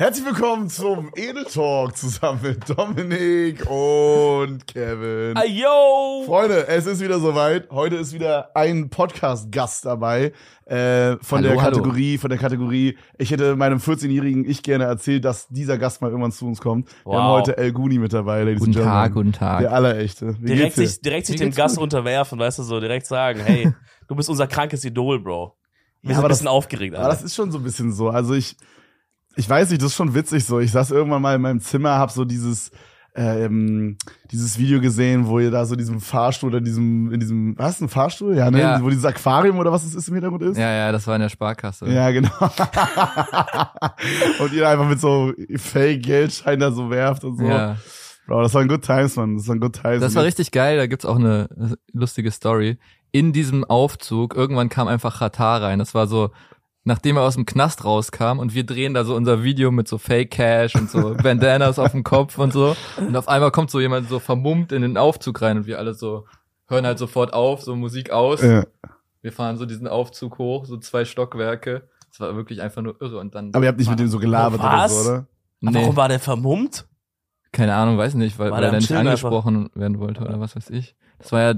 Herzlich willkommen zum Edel Talk zusammen mit Dominik und Kevin. Ayo! Freunde, es ist wieder soweit. Heute ist wieder ein Podcast-Gast dabei äh, von Hallo, der hallo. Kategorie, von der Kategorie. Ich hätte meinem 14-jährigen Ich gerne erzählt, dass dieser Gast mal irgendwann zu uns kommt. Wir haben Wow. heute El Guni mit dabei, Ladies Guten and Gentlemen. Tag, guten Tag. Der Allerechte. Wie Direkt sich, direkt sich dem Gast gut. unterwerfen, weißt du, so direkt sagen, hey, du bist unser krankes Idol, Bro. Wir Ja, sind aber ein bisschen das- aufgeregt, Aber das Alter. ist schon so ein bisschen so. Also ich, ich weiß nicht, das ist schon witzig so. Ich saß irgendwann mal in meinem Zimmer, hab so dieses, ähm, dieses Video gesehen, wo ihr da so diesem Fahrstuhl oder in diesem, in diesem, was, ein Fahrstuhl? Ja, ne? Ja. Wo dieses Aquarium oder was es ist im Hintergrund ist? Ja, ja, das war in der Sparkasse. Ja, genau. und ihr einfach mit so Fake-Geldschein da so werft und so. Ja. Bro, das waren good times, man. Das waren good times. Das war richtig geil, da gibt's auch eine lustige Story. In diesem Aufzug, irgendwann kam einfach Katar rein. Das war so, nachdem er aus dem Knast rauskam und wir drehen da so unser Video mit so Fake Cash und so Bandanas auf dem Kopf und so. Und auf einmal kommt so jemand so vermummt in den Aufzug rein und wir alle so hören halt sofort auf, so Musik aus. Ja. Wir fahren so diesen Aufzug hoch, so zwei Stockwerke. Das war wirklich einfach nur irre und dann. Aber ihr habt nicht mit dem so gelabert oder Was? so, oder? Nee, Warum war der vermummt? keine Ahnung, weiß nicht, weil, weil der er nicht angesprochen werden wollte oder was weiß ich. Das war ja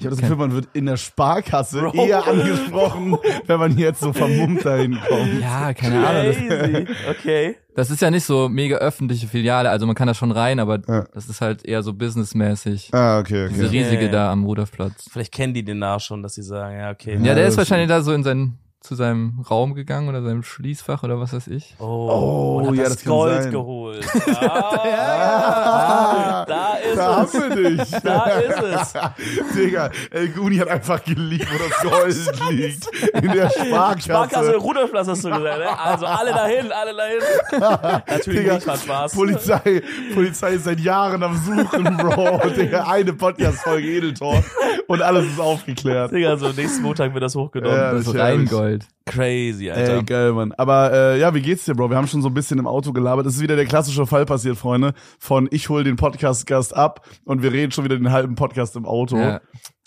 Ich habe das Okay. Gefühl, man wird in der Sparkasse Bro. eher angesprochen, wenn man jetzt so vermummt dahin kommt. Ja, keine Ahnung. Crazy. Okay. Das, das ist ja nicht so mega öffentliche Filiale, also man kann da schon rein, aber Ja. das ist halt eher so businessmäßig. Ah, okay, Diese okay. riesige Ja. da am Rudolfplatz. Vielleicht kennen die den nach schon, dass sie sagen, ja, okay. Ja, der das ist wahrscheinlich da so in sein, zu seinem Raum gegangen oder seinem Schließfach oder was weiß ich. Oh, Oh, und hat ja, das, das kann Gold sein. geholt. Ah, da ist da es. haben wir dich. Da ist es. Digga, El Guni hat einfach geliebt, wo das Gold liegt. In der Sparkasse. Sparkasse Rudolfplatz hast du gesagt, ne? Also alle dahin, alle dahin. Natürlich Digga, nicht, war Spaß. Polizei, Polizei ist seit Jahren am Suchen, Bro. Digga, eine Podcast-Folge Edeltor und alles ist aufgeklärt. Digga, so nächsten Montag wird das hochgenommen. Ja, Das das ist Rheingold. Crazy, Alter. Ey, geil, Mann. Aber äh, ja, wie geht's dir, Bro? Wir haben schon so ein bisschen im Auto gelabert. Es ist wieder der klassische Fall passiert, Freunde. Von ich hol den Podcast-Gast ab und wir reden schon wieder den halben Podcast im Auto. Ja.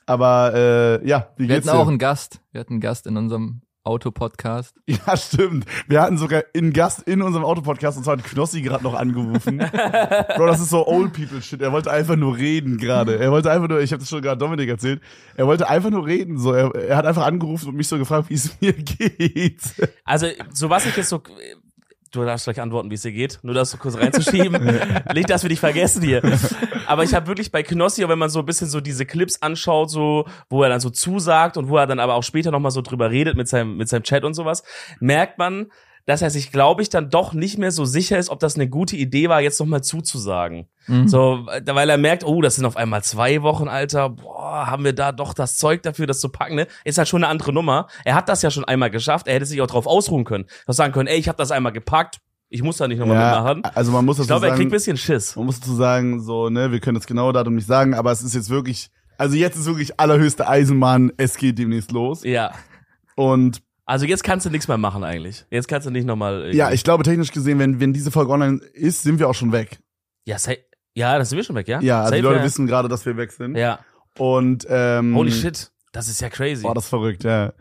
Aber äh, ja, wie Wir geht's hatten dir? auch einen Gast. Wir hatten einen Gast in unserem Autopodcast. ja, stimmt. Wir hatten sogar einen Gast in unserem Autopodcast und zwar hat Knossi gerade noch angerufen. Bro, das ist so Old People Shit. Er wollte einfach nur reden gerade. Er wollte einfach nur, ich habe das schon gerade Dominik erzählt, er wollte einfach nur reden. So, er, er hat einfach angerufen und mich so gefragt, wie es mir geht. Also, so was ich jetzt so. Du darfst gleich antworten, wie es dir geht. Nur das so kurz reinzuschieben. Nicht, dass wir dich vergessen hier. Aber ich habe wirklich bei Knossi, wenn man so ein bisschen so diese Clips anschaut, so, wo er dann so zusagt und wo er dann aber auch später nochmal so drüber redet mit seinem, mit seinem Chat und sowas, merkt man, dass er sich, glaube ich, dann doch nicht mehr so sicher ist, ob das eine gute Idee war, jetzt nochmal zuzusagen. Mhm. So, weil er merkt, oh, das sind auf einmal zwei Wochen, Alter. Boah, haben wir da doch das Zeug dafür, das zu packen, ne? Ist halt schon eine andere Nummer. Er hat das ja schon einmal geschafft. Er hätte sich auch drauf ausruhen können. Doch sagen können, ey, ich habe das einmal gepackt. Ich muss da nicht nochmal mitmachen. also man muss Ich dazu glaube, er kriegt sagen, ein bisschen Schiss. man muss dazu sagen, so, ne, wir können das genaue Datum nicht sagen, aber es ist jetzt wirklich, also jetzt ist wirklich allerhöchste Eisenbahn, es geht demnächst los. Ja. Und Also jetzt kannst du nichts mehr machen eigentlich. Jetzt kannst du nicht nochmal. ja, ich glaube technisch gesehen, wenn, wenn diese Folge online ist, sind wir auch schon weg. Ja, sa- ja, das sind wir schon weg, ja? Ja, also die Leute ja. wissen gerade, dass wir weg sind. Ja. Und ähm, Holy shit. Das ist ja crazy. Boah, das ist verrückt, ja.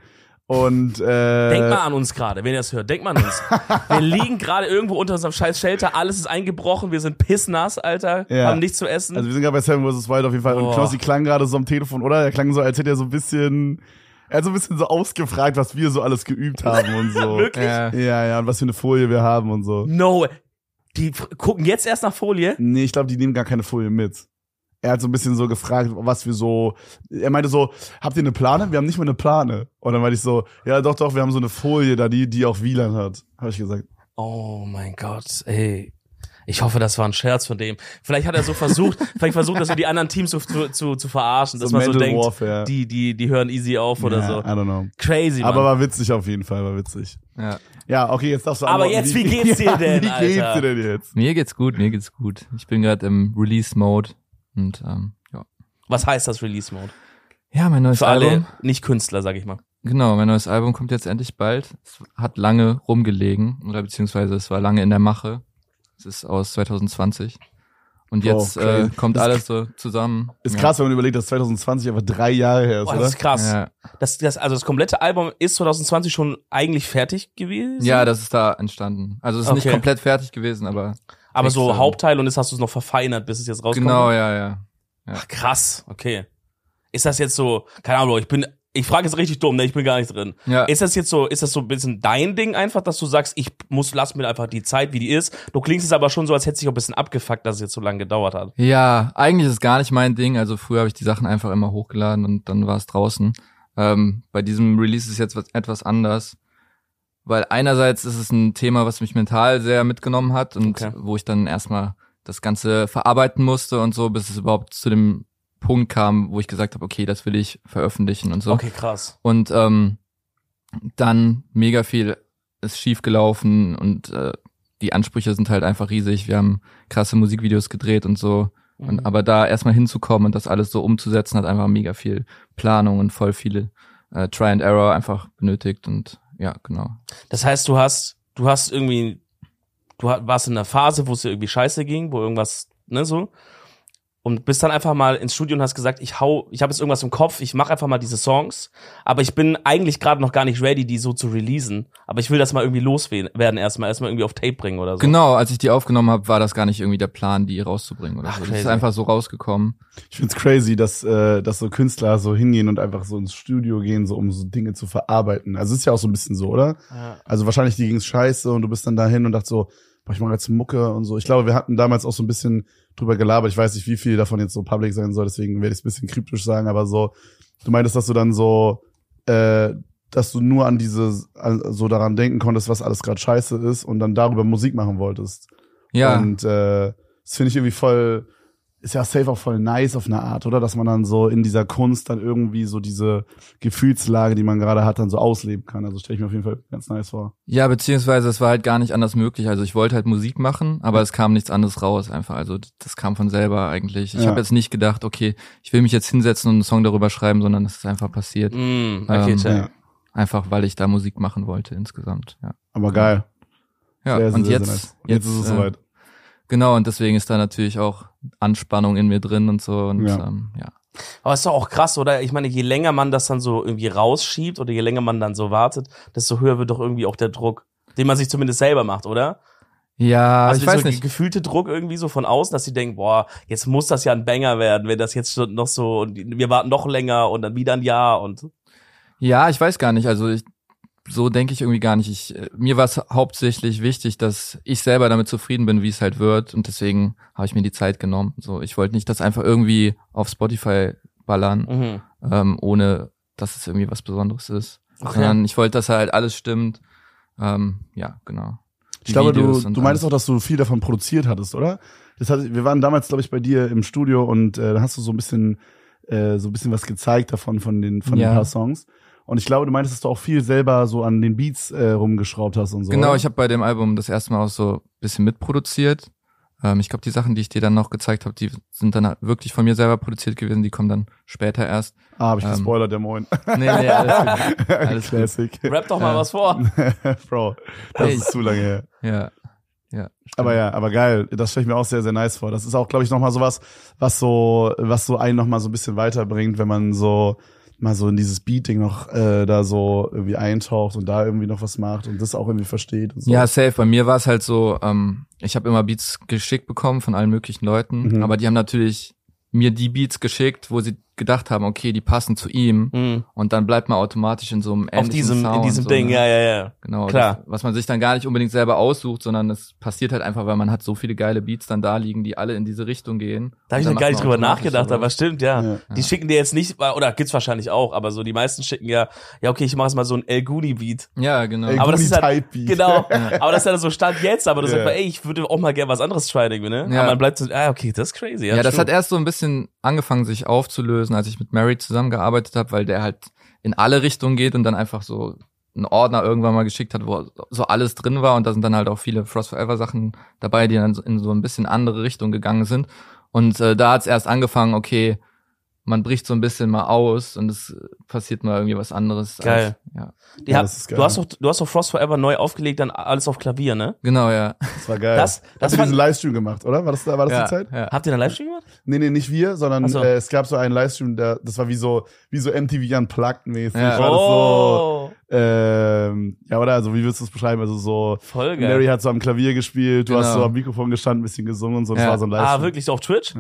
Und äh, Denk mal an uns gerade, wenn ihr das hört. Denk mal an uns. wir liegen gerade irgendwo unter unserem scheiß Shelter, alles ist eingebrochen, wir sind pissnass, Alter, Ja. haben nichts zu essen. Also wir sind gerade bei Seven vs. Wild auf jeden Fall. Und Boah. Knossi klang gerade so am Telefon, oder? Er klang so, als hätte er so ein bisschen, er hat so ein bisschen so ausgefragt, was wir so alles geübt haben und so. Wirklich? Ja. Ja, ja, und was für eine Folie wir haben und so. no. Die gucken jetzt erst nach Folie. Nee, ich glaube, die nehmen gar keine Folie mit. Er hat so ein bisschen so gefragt, was wir so. Er meinte so, habt ihr eine Plane? Wir haben nicht mal eine Plane. Und dann meinte ich so, ja doch, doch, wir haben so eine Folie da, die, die auch WLAN hat. Habe ich gesagt. Oh mein Gott, ey. Ich hoffe, das war ein Scherz von dem. Vielleicht hat er so versucht, vielleicht versucht, dass er die anderen Teams so zu, zu, zu verarschen, dass so man so denkt, Warfare. die, die, die hören easy auf oder ja, so. I don't know. Crazy, Mann. Aber war witzig auf jeden Fall, war witzig. Ja. Ja, okay, jetzt darfst du Aber antworten. jetzt, wie geht's dir denn, Wie geht's Alter? dir denn jetzt? Mir geht's gut, mir geht's gut. Ich bin gerade im Release-Mode und ähm, ja. Was heißt das Release-Mode? Ja, mein neues Für alle Album. Nicht-Künstler, sag ich mal. Genau, mein neues Album kommt jetzt endlich bald. Es hat lange rumgelegen oder beziehungsweise es war lange in der Mache. Es ist aus 2020 Und Oh, jetzt äh, kommt Ist- alles so zusammen. Ist ja. krass, wenn man überlegt, dass 2020 einfach drei Jahre her ist, Boah, oder? das ist krass. Ja. Das, das, also das komplette Album ist 2020 schon eigentlich fertig gewesen. ja, das ist da entstanden. Also es ist nicht Okay. komplett fertig gewesen, aber aber so extra. Hauptteil und jetzt hast du es noch verfeinert, bis es jetzt rauskommt. genau, ja, ja. Ach, krass, okay. Ist das jetzt so, keine Ahnung, ich bin, ich frage jetzt richtig dumm, ne, ich bin gar nicht drin. Ja. Ist das jetzt so, ist das so ein bisschen dein Ding einfach, dass du sagst, ich muss, lass mir einfach die Zeit, wie die ist. Du klingst jetzt aber schon so, als hätte sich auch ein bisschen abgefuckt, dass es jetzt so lange gedauert hat. Ja, eigentlich ist es gar nicht mein Ding. Also früher habe ich die Sachen einfach immer hochgeladen und dann war es draußen. Ähm, bei diesem Release ist jetzt was, etwas anders, weil einerseits ist es ein Thema, was mich mental sehr mitgenommen hat und Okay. wo ich dann erstmal das Ganze verarbeiten musste und so, bis es überhaupt zu dem Punkt kam, wo ich gesagt habe, okay, das will ich veröffentlichen und so. Okay, krass. Und ähm, dann mega viel ist schief gelaufen und äh, die Ansprüche sind halt einfach riesig. Wir haben krasse Musikvideos gedreht und so. Und Mhm. aber da erstmal hinzukommen und das alles so umzusetzen, hat einfach mega viel Planung und voll viele äh, Try and Error einfach benötigt und ja, genau. Das heißt, du hast, du hast irgendwie, du warst in einer Phase, wo es dir irgendwie scheiße ging, wo irgendwas, ne, so. Und bist dann einfach mal ins Studio und hast gesagt, ich hau, ich habe jetzt irgendwas im Kopf, ich mache einfach mal diese Songs, aber ich bin eigentlich gerade noch gar nicht ready, die so zu releasen. Aber ich will das mal irgendwie loswerden erstmal, erstmal irgendwie auf Tape bringen oder so. Genau, als ich die aufgenommen habe, war das gar nicht irgendwie der Plan, die rauszubringen oder Ach, so. Das ist einfach so rausgekommen. Ich find's crazy, dass, äh, dass so Künstler so hingehen und einfach so ins Studio gehen, so um so Dinge zu verarbeiten. Also ist ja auch so ein bisschen so, oder? Ja. Also wahrscheinlich die ging's scheiße und du bist dann dahin und dachtest so, boah, ich mache jetzt Mucke und so. Ich glaube, wir hatten damals auch so ein bisschen drüber gelabert. Ich weiß nicht, wie viel davon jetzt so public sein soll, deswegen werde ich es ein bisschen kryptisch sagen, aber so, du meintest, dass du dann so, äh, dass du nur an diese, an, so daran denken konntest, was alles gerade scheiße ist und dann darüber Musik machen wolltest. Ja, Und äh, das finde ich irgendwie voll, ist ja safe auch voll nice auf eine Art, oder? Dass man dann so in dieser Kunst dann irgendwie so diese Gefühlslage, die man gerade hat, dann so ausleben kann. Also stelle ich mir auf jeden Fall ganz nice vor. Ja, beziehungsweise es war halt gar nicht anders möglich. Also ich wollte halt Musik machen, aber es kam nichts anderes raus einfach. Also das kam von selber eigentlich. Ich Ja. habe jetzt nicht gedacht, okay, ich will mich jetzt hinsetzen und einen Song darüber schreiben, sondern es ist einfach passiert. Mm, okay, Ähm. Ja. Einfach weil ich da Musik machen wollte insgesamt. Ja, Aber geil. ja Sehr, und sehr, jetzt, sehr nice. Und jetzt, jetzt ist es äh, soweit. Genau, und deswegen ist da natürlich auch Anspannung in mir drin und so. Und Ja. ähm, ja. Aber ist doch auch krass, oder? Ich meine, je länger man das dann so irgendwie rausschiebt oder je länger man dann so wartet, desto höher wird doch irgendwie auch der Druck, den man sich zumindest selber macht, oder? ja also ich weiß so nicht. gefühlte Druck irgendwie so von außen, dass sie denken, boah, jetzt muss das ja ein Banger werden, wenn das jetzt schon noch so und wir warten noch länger und dann wieder ein Jahr und Ja, ich weiß gar nicht. Also ich, so denke ich irgendwie gar nicht. Ich, äh, mir war es hauptsächlich wichtig, dass ich selber damit zufrieden bin, wie es halt wird. Und deswegen habe ich mir die Zeit genommen. So, ich wollte nicht das einfach irgendwie auf Spotify ballern, mhm. ähm, ohne dass es irgendwie was Besonderes ist. Okay. Sondern ich wollte, dass halt alles stimmt. Ähm, ja, genau. Die Ich glaube, du, Videos du meinst auch, dass du viel davon produziert hattest, oder? Das hat, wir waren damals, glaube ich, bei dir im Studio und äh, da hast du so ein bisschen, äh, so ein bisschen was gezeigt davon, von den, von Ja. den paar Songs. Und ich glaube, du meintest, dass du auch viel selber so an den Beats äh, rumgeschraubt hast und so. Genau, oder? ich habe bei dem Album das erste Mal auch so ein bisschen mitproduziert. Ähm, ich glaube, die Sachen, die ich dir dann noch gezeigt habe, die sind dann wirklich von mir selber produziert gewesen. Die kommen dann später erst. Ah, habe ich ähm, gespoilert, der Moin. Nee, nee, alles gut. Alles gut. Classic. Rap doch mal Ja. was vor. Bro, das Hey. ist zu lange her. Ja. Ja. stimmt. Aber ja, aber geil. Das stelle ich mir auch sehr, sehr nice vor. Das ist auch, glaube ich, nochmal sowas, was so, was so einen nochmal so ein bisschen weiterbringt, wenn man so mal so in dieses Beating noch äh, da so irgendwie eintaucht und da irgendwie noch was macht und das auch irgendwie versteht und so. Ja, safe. Bei mir war es halt so, ähm, ich habe immer Beats geschickt bekommen von allen möglichen Leuten, Mhm. aber die haben natürlich mir die Beats geschickt, wo sie gedacht haben, okay, die passen zu ihm Mhm. und dann bleibt man automatisch in so einem Auf diesem, in Sound, diesem so, Ding, ne? ja, ja, ja. Genau, Klar. Das, was man sich dann gar nicht unbedingt selber aussucht, sondern es passiert halt einfach, weil man hat so viele geile Beats dann da liegen, die alle in diese Richtung gehen. Da habe ich noch gar nicht drüber nachgedacht, aber stimmt, ja. Ja. Die schicken dir jetzt nicht, oder gibt's wahrscheinlich auch, aber so die meisten schicken ja, ja okay, ich mache jetzt mal so ein El Guni Beat. Ja, genau. El Aber das ist halt, Type Beat. genau, aber das ist ja so Stand jetzt, aber du Ja. sagst mal, ey, ich würde auch mal gerne was anderes tryen, ne? Ja. Aber man bleibt so, ah, okay, das ist crazy. Ja, Ja, das stimmt. hat erst so ein bisschen angefangen, sich aufzulösen, als ich mit Mary zusammengearbeitet habe, weil der halt in alle Richtungen geht und dann einfach so einen Ordner irgendwann mal geschickt hat, wo so alles drin war und da sind dann halt auch viele Frost Forever Sachen dabei, die dann in so ein bisschen andere Richtung gegangen sind. Und äh, da hat's erst angefangen, okay, man bricht so ein bisschen mal aus und es passiert mal irgendwie was anderes. Geil. Als, ja. Ja, hab- das ist geil. du hast doch, du hast doch Frost Forever neu aufgelegt, dann alles auf Klavier, ne? Genau, ja. Das war geil. Das- das Hast du fand- diesen Livestream gemacht, oder? War das, war das ja, die Zeit? Ja. Habt ihr einen Livestream gemacht? Nee, nee, nicht wir, sondern so. äh, es gab so einen Livestream, der, das war wie so, wie so MTV Unplugged mäßig. Ja. War das so, oh, ähm, ja, oder? Also, wie würdest du es beschreiben? Also, so, voll geil. Mary hat so am Klavier gespielt, du hast Genau. so am Mikrofon gestanden, ein bisschen gesungen und so, das Ja. war so ein Livestream. ah, wirklich so auf Twitch?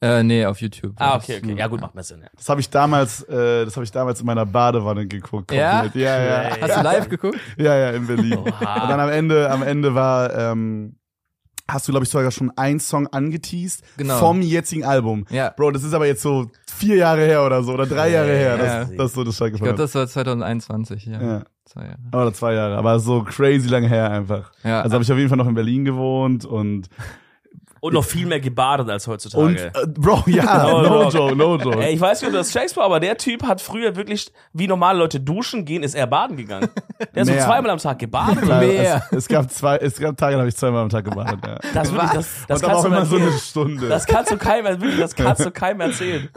Äh, nee, auf YouTube. Ah, okay, okay. Ja, gut, macht mehr Sinn. Ja. Das habe ich damals, äh, das habe ich damals in meiner Badewanne geguckt. Ja? Ja, ja. Crazy. Hast du live geguckt? Ja, ja, in Berlin. Oha. Und dann am Ende, am Ende war, ähm, hast du, glaube ich, sogar schon einen Song angeteased Genau. vom jetzigen Album. Ja. Bro, das ist aber jetzt so vier Jahre her oder so, oder drei Jahre her, Ja. dass, dass du das schon Ich glaube, das war 2021, ja. Ja. Zwei Jahre. Oder zwei Jahre, aber so crazy lange her einfach. Ja. Also habe ich auf jeden Fall noch in Berlin gewohnt und Und noch viel mehr gebadet als heutzutage. und äh, Bro, ja, No no, joke. no joke. Ey, ich weiß nicht, ob du das checkst, aber der Typ hat früher wirklich, wie normale Leute duschen gehen, ist er baden gegangen. Der ist so zweimal am Tag gebadet. Mehr. Es, es gab zwei, es gab Tage, da habe ich zweimal am Tag gebadet. Ja. Das, wirklich, das, das und kannst auch du immer so eine. Stunde. Das kannst du keinem, wirklich, das kannst du keinem erzählen.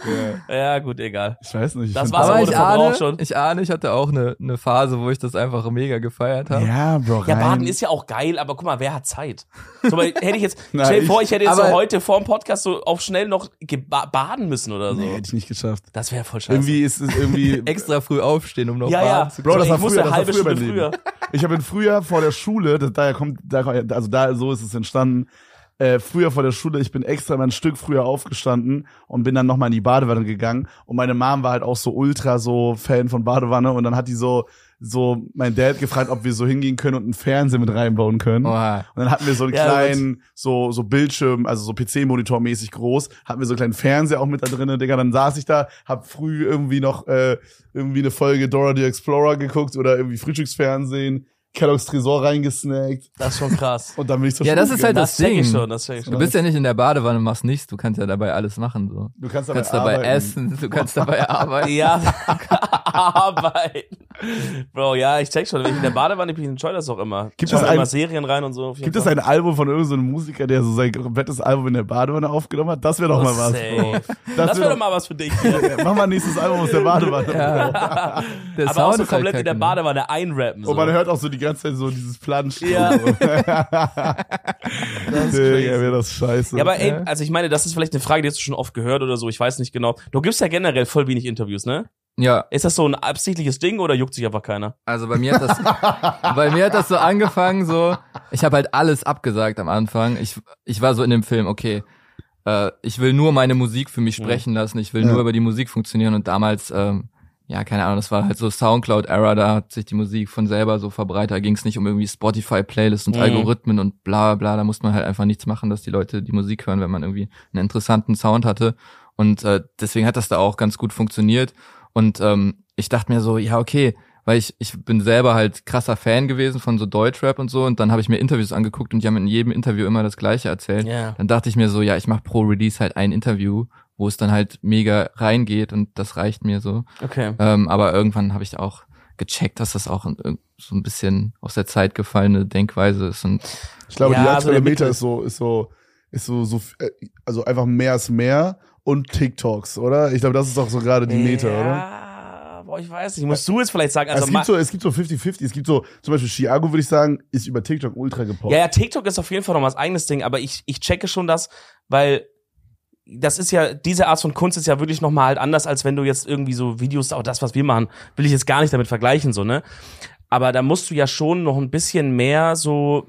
ja. Ja, gut, egal. Ich weiß nicht. Ich Das war's Aber ich ahne, schon. ich ahne, ich hatte auch eine, eine Phase, wo ich das einfach mega gefeiert habe. Ja, Bro, Ja, rein. Baden ist ja auch geil, aber guck mal, wer hat Zeit? So, weil hätte ich jetzt, stell dir vor, ich- ich hätte jetzt so heute vor dem Podcast so auf schnell noch baden müssen oder so. Nee, hätte ich nicht geschafft. Das wäre voll scheiße. Irgendwie ist es irgendwie. Extra früh aufstehen, um noch ja, ja. baden zu Bro, können. das ich war früher, das war halbe früher Stunde früher. Ich habe in früher vor der Schule, das, daher kommt, da, also da so ist es entstanden. Äh, früher vor der Schule, ich bin extra mal ein Stück früher aufgestanden und bin dann nochmal in die Badewanne gegangen. Und meine Mom war halt auch so ultra so Fan von Badewanne und dann hat die so, so mein Dad gefragt, ob wir so hingehen können und einen Fernseher mit reinbauen können. Oha. Und dann hatten wir so einen Ja, kleinen, so, so Bildschirm, also so PC-Monitor mäßig groß, hatten wir so einen kleinen Fernseher auch mit da drinnen, Digga. Dann saß ich da, hab früh irgendwie noch äh, irgendwie eine Folge Dora the Explorer geguckt oder irgendwie Frühstücksfernsehen, Kellogg's Tresor reingesnackt Das ist schon krass. und dann bin ich zur Ja, Schule das ist halt gegangen. Das das check ich Ding. schon, das ich schon. Du bist ja nicht in der Badewanne und machst nichts, du kannst ja dabei alles machen. So. Du kannst Du dabei, kannst dabei essen, du kannst dabei arbeiten. Ja, arbeiten. Bro, ja, ich check schon. Wenn ich in der Badewanne bin, ich das auch immer. Gibt ich es immer Serien rein und so. Gibt es ein Album von irgendeinem Musiker, der so sein komplettes Album in der Badewanne aufgenommen hat? Das wäre doch Oh, mal was, safe. Bro. Das, wär wäre doch mal was für dich. Ja, Mach mal nächstes Album aus der Badewanne. Ja. Der Aber auch so halt komplett in der ne? Badewanne einrappen. So. Und man hört auch so die ganze Zeit so dieses Planschen. Ja. So. Das ist crazy. wäre das scheiße. Ja, aber ey, Ja. also ich meine, das ist vielleicht eine Frage, die hast du schon oft gehört oder so, ich weiß nicht genau. Du gibst ja generell voll wenig Interviews, ne? Ja, Ist das so ein absichtliches Ding oder juckt sich einfach keiner? also bei mir hat das, bei mir hat das so angefangen, so, ich habe halt alles abgesagt am Anfang. Ich, ich war so in dem Film, okay, äh, ich will nur meine Musik für mich Mhm. sprechen lassen, ich will Ja. nur über die Musik funktionieren und damals, ähm, ja, keine Ahnung, das war halt so Soundcloud-Era, da hat sich die Musik von selber so verbreitet, da ging es nicht um irgendwie Spotify-Playlists und Mhm. Algorithmen und bla bla, da musste man halt einfach nichts machen, dass die Leute die Musik hören, wenn man irgendwie einen interessanten Sound hatte und äh, deswegen hat das da auch ganz gut funktioniert und ähm, ich dachte mir so, ja, okay, weil ich, ich bin selber halt krasser Fan gewesen von so Deutschrap und so und dann habe ich mir Interviews angeguckt und die haben in jedem Interview immer das gleiche erzählt. Ja. Dann dachte ich mir so, ja, ich mache pro Release halt ein Interview, wo es dann halt mega reingeht und das reicht mir so. Okay. Ähm, aber irgendwann habe ich auch gecheckt, dass das auch so ein bisschen aus der Zeit gefallene Denkweise ist und Ich glaube, Ja, die aktuelle der Meta ist so, ist so, ist so, so, äh, also einfach mehr ist mehr und TikToks, oder? Ich glaube, das ist auch so gerade die Meta, oder? Ja, boah, ich weiß nicht. Musst du jetzt vielleicht sagen, also es gibt so, es gibt so 50-50. Es gibt so, zum Beispiel Chiago, würde ich sagen, ist über TikTok ultra gepoppt. Ja, ja, TikTok ist auf jeden Fall noch mal das eigenes Ding, aber ich, ich checke schon das, weil das ist ja, diese Art von Kunst ist ja wirklich noch mal halt anders, als wenn du jetzt irgendwie so Videos, auch das, was wir machen, will ich jetzt gar nicht damit vergleichen, so, ne? Aber da musst du ja schon noch ein bisschen mehr so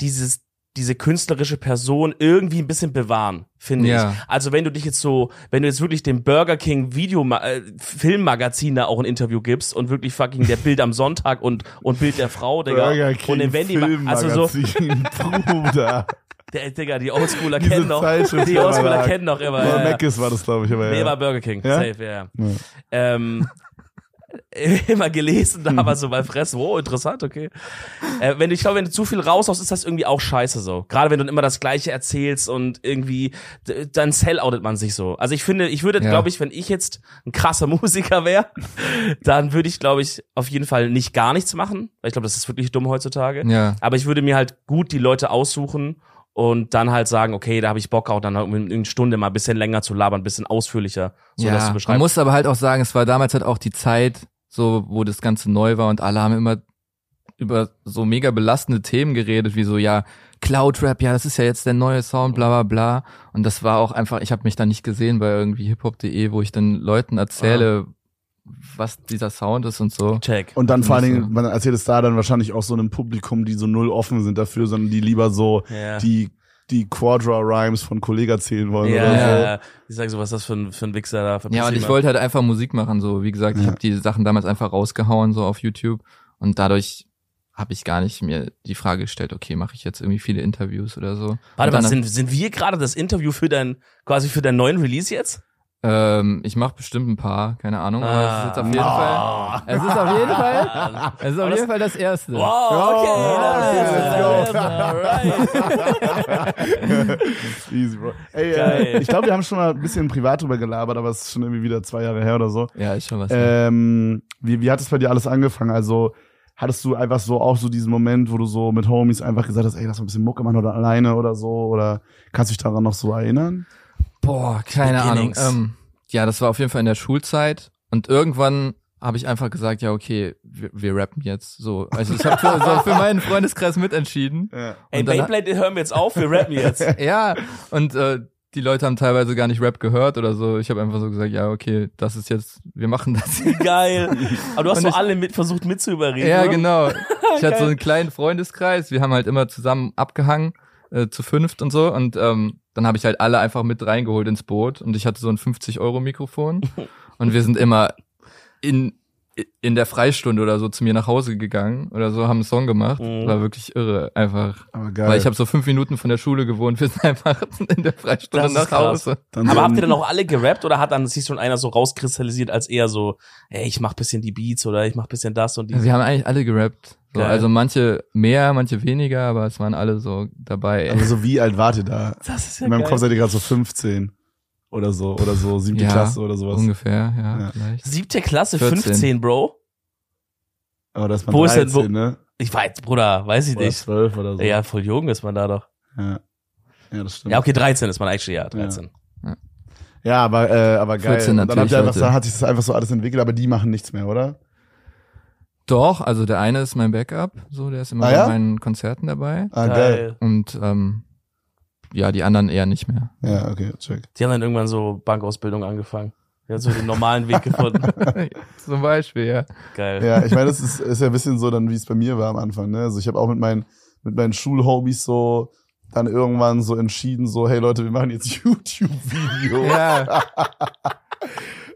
dieses, diese künstlerische Person irgendwie ein bisschen bewahren, finde Ja. ich. Also wenn du dich jetzt so, wenn du jetzt wirklich dem Burger King Video äh, Filmmagazin da auch ein Interview gibst und wirklich fucking der Bild am Sonntag und und Bild der Frau, Digga, Burger King und den Wendy also so Bruder. Der, Digga, die Oldschooler Diese kennen noch. Die Oldschooler kennen noch immer. Oder Ja. Mc's war das, glaube ich, aber Nee, ja. war Burger King. Ja? Safe, ja. ja. Ähm, immer gelesen, da aber so bei Fresse, wow, interessant, okay. Äh, wenn du, ich glaube, wenn du zu viel raushaust, ist das irgendwie auch scheiße so. Gerade wenn du immer das Gleiche erzählst und irgendwie, dann selloutet man sich so. Also ich finde, ich würde, Ja. glaube ich, wenn ich jetzt ein krasser Musiker wäre, dann würde ich, glaube ich, auf jeden Fall nicht gar nichts machen, weil ich glaube, das ist wirklich dumm heutzutage. ja. Aber ich würde mir halt gut die Leute aussuchen und dann halt sagen, okay, da habe ich Bock auch dann halt in eine Stunde mal ein bisschen länger zu labern, ein bisschen ausführlicher, so das zu ja, man beschreiben. muss aber halt auch sagen, es war damals halt auch die Zeit, so wo das Ganze neu war und alle haben immer über so mega belastende Themen geredet, wie so, ja, Cloud Rap, ja, das ist ja jetzt der neue Sound, bla bla bla. Und das war auch einfach, ich habe mich da nicht gesehen bei irgendwie hiphop.de, wo ich dann Leuten erzähle, was dieser Sound ist und so. Check. Und dann vor allen Dingen, man erzählt es da dann wahrscheinlich auch so einem Publikum, die so null offen sind dafür, sondern die lieber so Ja. die, die Quadra-Rhymes von Kollegen erzählen wollen ja, oder so. ja, ja. Ich sag so, was ist das für ein, für ein Wichser da? Verpiss Ja, und ich wollte halt einfach Musik machen, so wie gesagt, ich Ja. habe die Sachen damals einfach rausgehauen so auf YouTube und dadurch habe ich gar nicht mir die Frage gestellt, okay, mache ich jetzt irgendwie viele Interviews oder so. Warte mal, sind, sind wir gerade das Interview für dein, quasi für deinen neuen Release jetzt? Ähm, ich mache bestimmt ein paar, keine Ahnung, aber es ist auf jeden Ah. Fall. Es ist auf jeden Fall. Es ist auf jeden Fall das erste. Wow, okay. Oh, alright. Easy, bro. Ey, äh, ich glaube, wir haben schon mal ein bisschen privat drüber gelabert, aber es ist schon irgendwie wieder zwei Jahre her oder so. Ja, ist schon was. Ähm, wie, wie hat es bei dir alles angefangen? Also, hattest du einfach so auch so diesen Moment, wo du so mit Homies einfach gesagt hast, ey, lass mal ein bisschen Mucke machen oder alleine oder so? Oder kannst du dich daran noch so erinnern? Boah, keine Ahnung. Ähm, ja, das war auf jeden Fall in der Schulzeit und irgendwann habe ich einfach gesagt, ja, okay, wir, wir rappen jetzt so. Also ich habe für, so für meinen Freundeskreis mitentschieden. Ja. Ey, Beyblade, hören wir jetzt auf, wir rappen jetzt. Ja, und äh, die Leute haben teilweise gar nicht Rap gehört oder so. Ich habe einfach so gesagt, ja, okay, das ist jetzt, wir machen das jetzt. Geil. Aber du hast so alle mit versucht mitzuüberreden. Ja, oder? genau. Ich hatte so einen kleinen Freundeskreis. Wir haben halt immer zusammen abgehangen, äh, zu fünft und so. Und ähm, dann habe ich halt alle einfach mit reingeholt ins Boot. Und ich hatte so ein 50-Euro-Mikrofon. und wir sind immer in, in der Freistunde oder so zu mir nach Hause gegangen oder so, haben einen Song gemacht. Mhm. War wirklich irre, einfach. Aber geil. Weil ich habe so fünf Minuten von der Schule gewohnt. Wir sind einfach in der Freistunde nach krass. Hause. Dann Aber habt ihr dann auch alle gerappt oder hat dann sich schon einer so rauskristallisiert als eher so, ey, ich mach bisschen die Beats oder ich mach bisschen das und die. Wir haben eigentlich alle gerappt. So, also manche mehr, manche weniger, aber es waren alle so dabei. Aber so wie alt wart ihr da? Das ist ja In meinem geil. Kopf seid ihr gerade so 15 oder so, oder so siebte Ja, Klasse oder sowas. Ungefähr, ja, Ja. vielleicht. Siebte Klasse, 14. 15, Bro. Aber das war Wo ist 13, denn- wo- ne? Ich weiß, Bruder, weiß ich Oder nicht. 12 oder so. Ja, voll jung ist man da doch. Ja, ja das stimmt. Ja, okay, 13 ist man actually, ja, 13. Ja, aber, äh, aber geil. 14 Und dann habt natürlich ihr einfach, so, hat sich das einfach so alles entwickelt, aber die machen nichts mehr, oder? Doch, also der eine ist mein Backup, so, der ist immer Ah, ja? bei meinen Konzerten dabei. Ah, geil. Und ähm, ja, die anderen eher nicht mehr. Ja, okay, check. Die haben dann irgendwann so Bankausbildung angefangen. Die haben so den normalen Weg gefunden. Zum Beispiel, ja. Geil. Ja, ich meine, das ist, ist ja ein bisschen so dann, wie es bei mir war am Anfang, ne? Also ich habe auch mit meinen, mit meinen Schulhomies so dann irgendwann so entschieden, so, hey Leute, wir machen jetzt YouTube-Video. Ja,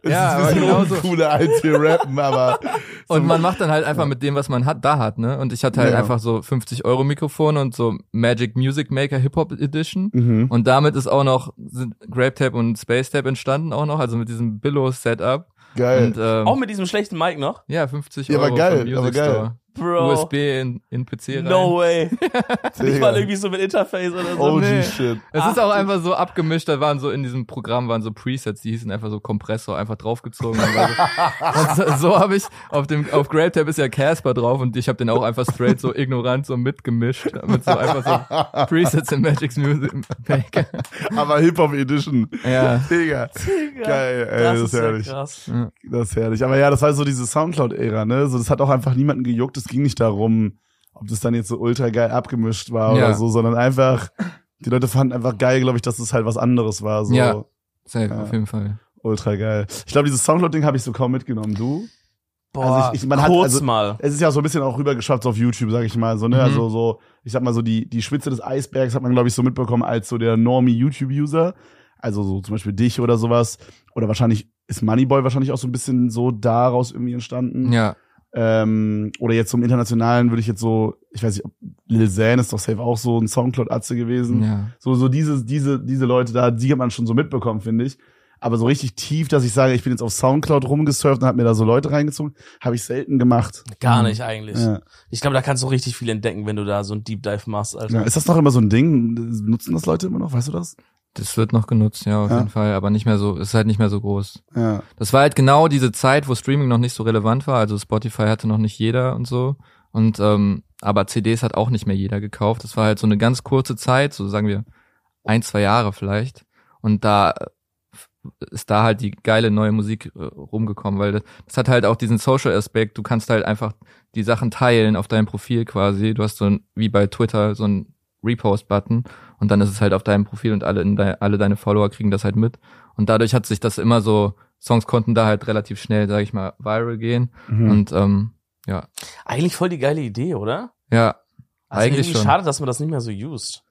Es Ja, ist aber ein bisschen genau so. uncooler als wir rappen, aber und man macht dann halt einfach mit dem, was man hat, da hat, ne? Und ich hatte halt Ja. einfach so 50 Euro Mikrofon und so Magic Music Maker Hip Hop Edition. mhm. Und damit ist auch noch sind Grape Tape und Space Tape entstanden auch noch, also mit diesem Billow Setup. geil. Und ähm, Auch mit diesem schlechten Mic noch? ja, 50 Ja, aber Euro geil, aber geil. Store. Bro. USB in, in PC rein. No way. Nicht Digga. mal irgendwie so mit Interface oder so. OG nee. Shit. Es ist auch einfach so abgemischt, da waren so in diesem Programm waren so Presets, die hießen einfach so Kompressor, einfach draufgezogen. So und so, so habe ich auf dem auf GrapeTab ist ja Casper drauf und ich habe den auch einfach straight so ignorant so mitgemischt mit so einfach so Presets in Magic's Music Maker. Aber Hip-Hop Edition. Ja. Digga. Geil, ey, das, ist ja herrlich. krass. Das ist herrlich. Aber ja, das war so diese Soundcloud-Ära, ne? So, das hat auch einfach niemanden gejuckt. Es ging nicht darum, ob das dann jetzt so ultra geil abgemischt war Ja. oder so, sondern einfach, die Leute fanden einfach geil, glaube ich, dass es halt was anderes war. So Ja. Safe, Ja. auf jeden Fall. ultra geil. Ich glaube, dieses Soundcloud-Ding habe ich so kaum mitgenommen. Du? Boah, Also ich- ich- man hat- kurz also- mal. Es ist ja so ein bisschen auch rübergeschwappt auf YouTube, sag ich mal. So, ne? Mhm. Also so, ich sag mal so, die, die Spitze des Eisbergs hat man, glaube ich, so mitbekommen als so der Normie-YouTube-User. Also so zum Beispiel dich oder sowas. Oder wahrscheinlich ist Moneyboy wahrscheinlich auch so ein bisschen so daraus irgendwie entstanden. Ja. Ähm, oder jetzt zum Internationalen würde ich jetzt so, ich weiß nicht, ob Lil Zan ist doch safe auch so ein Soundcloud-Atze gewesen. Ja. So, so diese, diese, diese Leute da, die hat man schon so mitbekommen, finde ich. Aber so richtig tief, dass ich sage, ich bin jetzt auf Soundcloud rumgesurft und hab mir da so Leute reingezogen, habe ich selten gemacht. Gar nicht eigentlich. Ja. Ich glaube, da kannst du richtig viel entdecken, wenn du da so ein Deep Dive machst, Alter. Ja, ist das noch immer so ein Ding? Nutzen das Leute immer noch? Weißt du das? Das wird noch genutzt, ja, auf Ja. jeden Fall, aber nicht mehr so, ist halt nicht mehr so groß. Ja. Das war halt genau diese Zeit, wo Streaming noch nicht so relevant war. Also Spotify hatte noch nicht jeder und so. Und ähm, aber CDs hat auch nicht mehr jeder gekauft. Das war halt so eine ganz kurze Zeit, so sagen wir ein, zwei Jahre vielleicht. Und da ist da halt die geile neue Musik äh, rumgekommen, weil das, das hat halt auch diesen Social Aspekt. Du kannst halt einfach die Sachen teilen auf deinem Profil quasi. Du hast so ein, wie bei Twitter, so ein Repost-Button und dann ist es halt auf deinem Profil und alle, in de, alle deine Follower kriegen das halt mit. Und dadurch hat sich das immer so, Songs konnten da halt relativ schnell, sag ich mal, viral gehen. Mhm. Und ähm, ja, Eigentlich voll die geile Idee, oder? ja, Also Eigentlich irgendwie schon. schade, dass man das nicht mehr so used.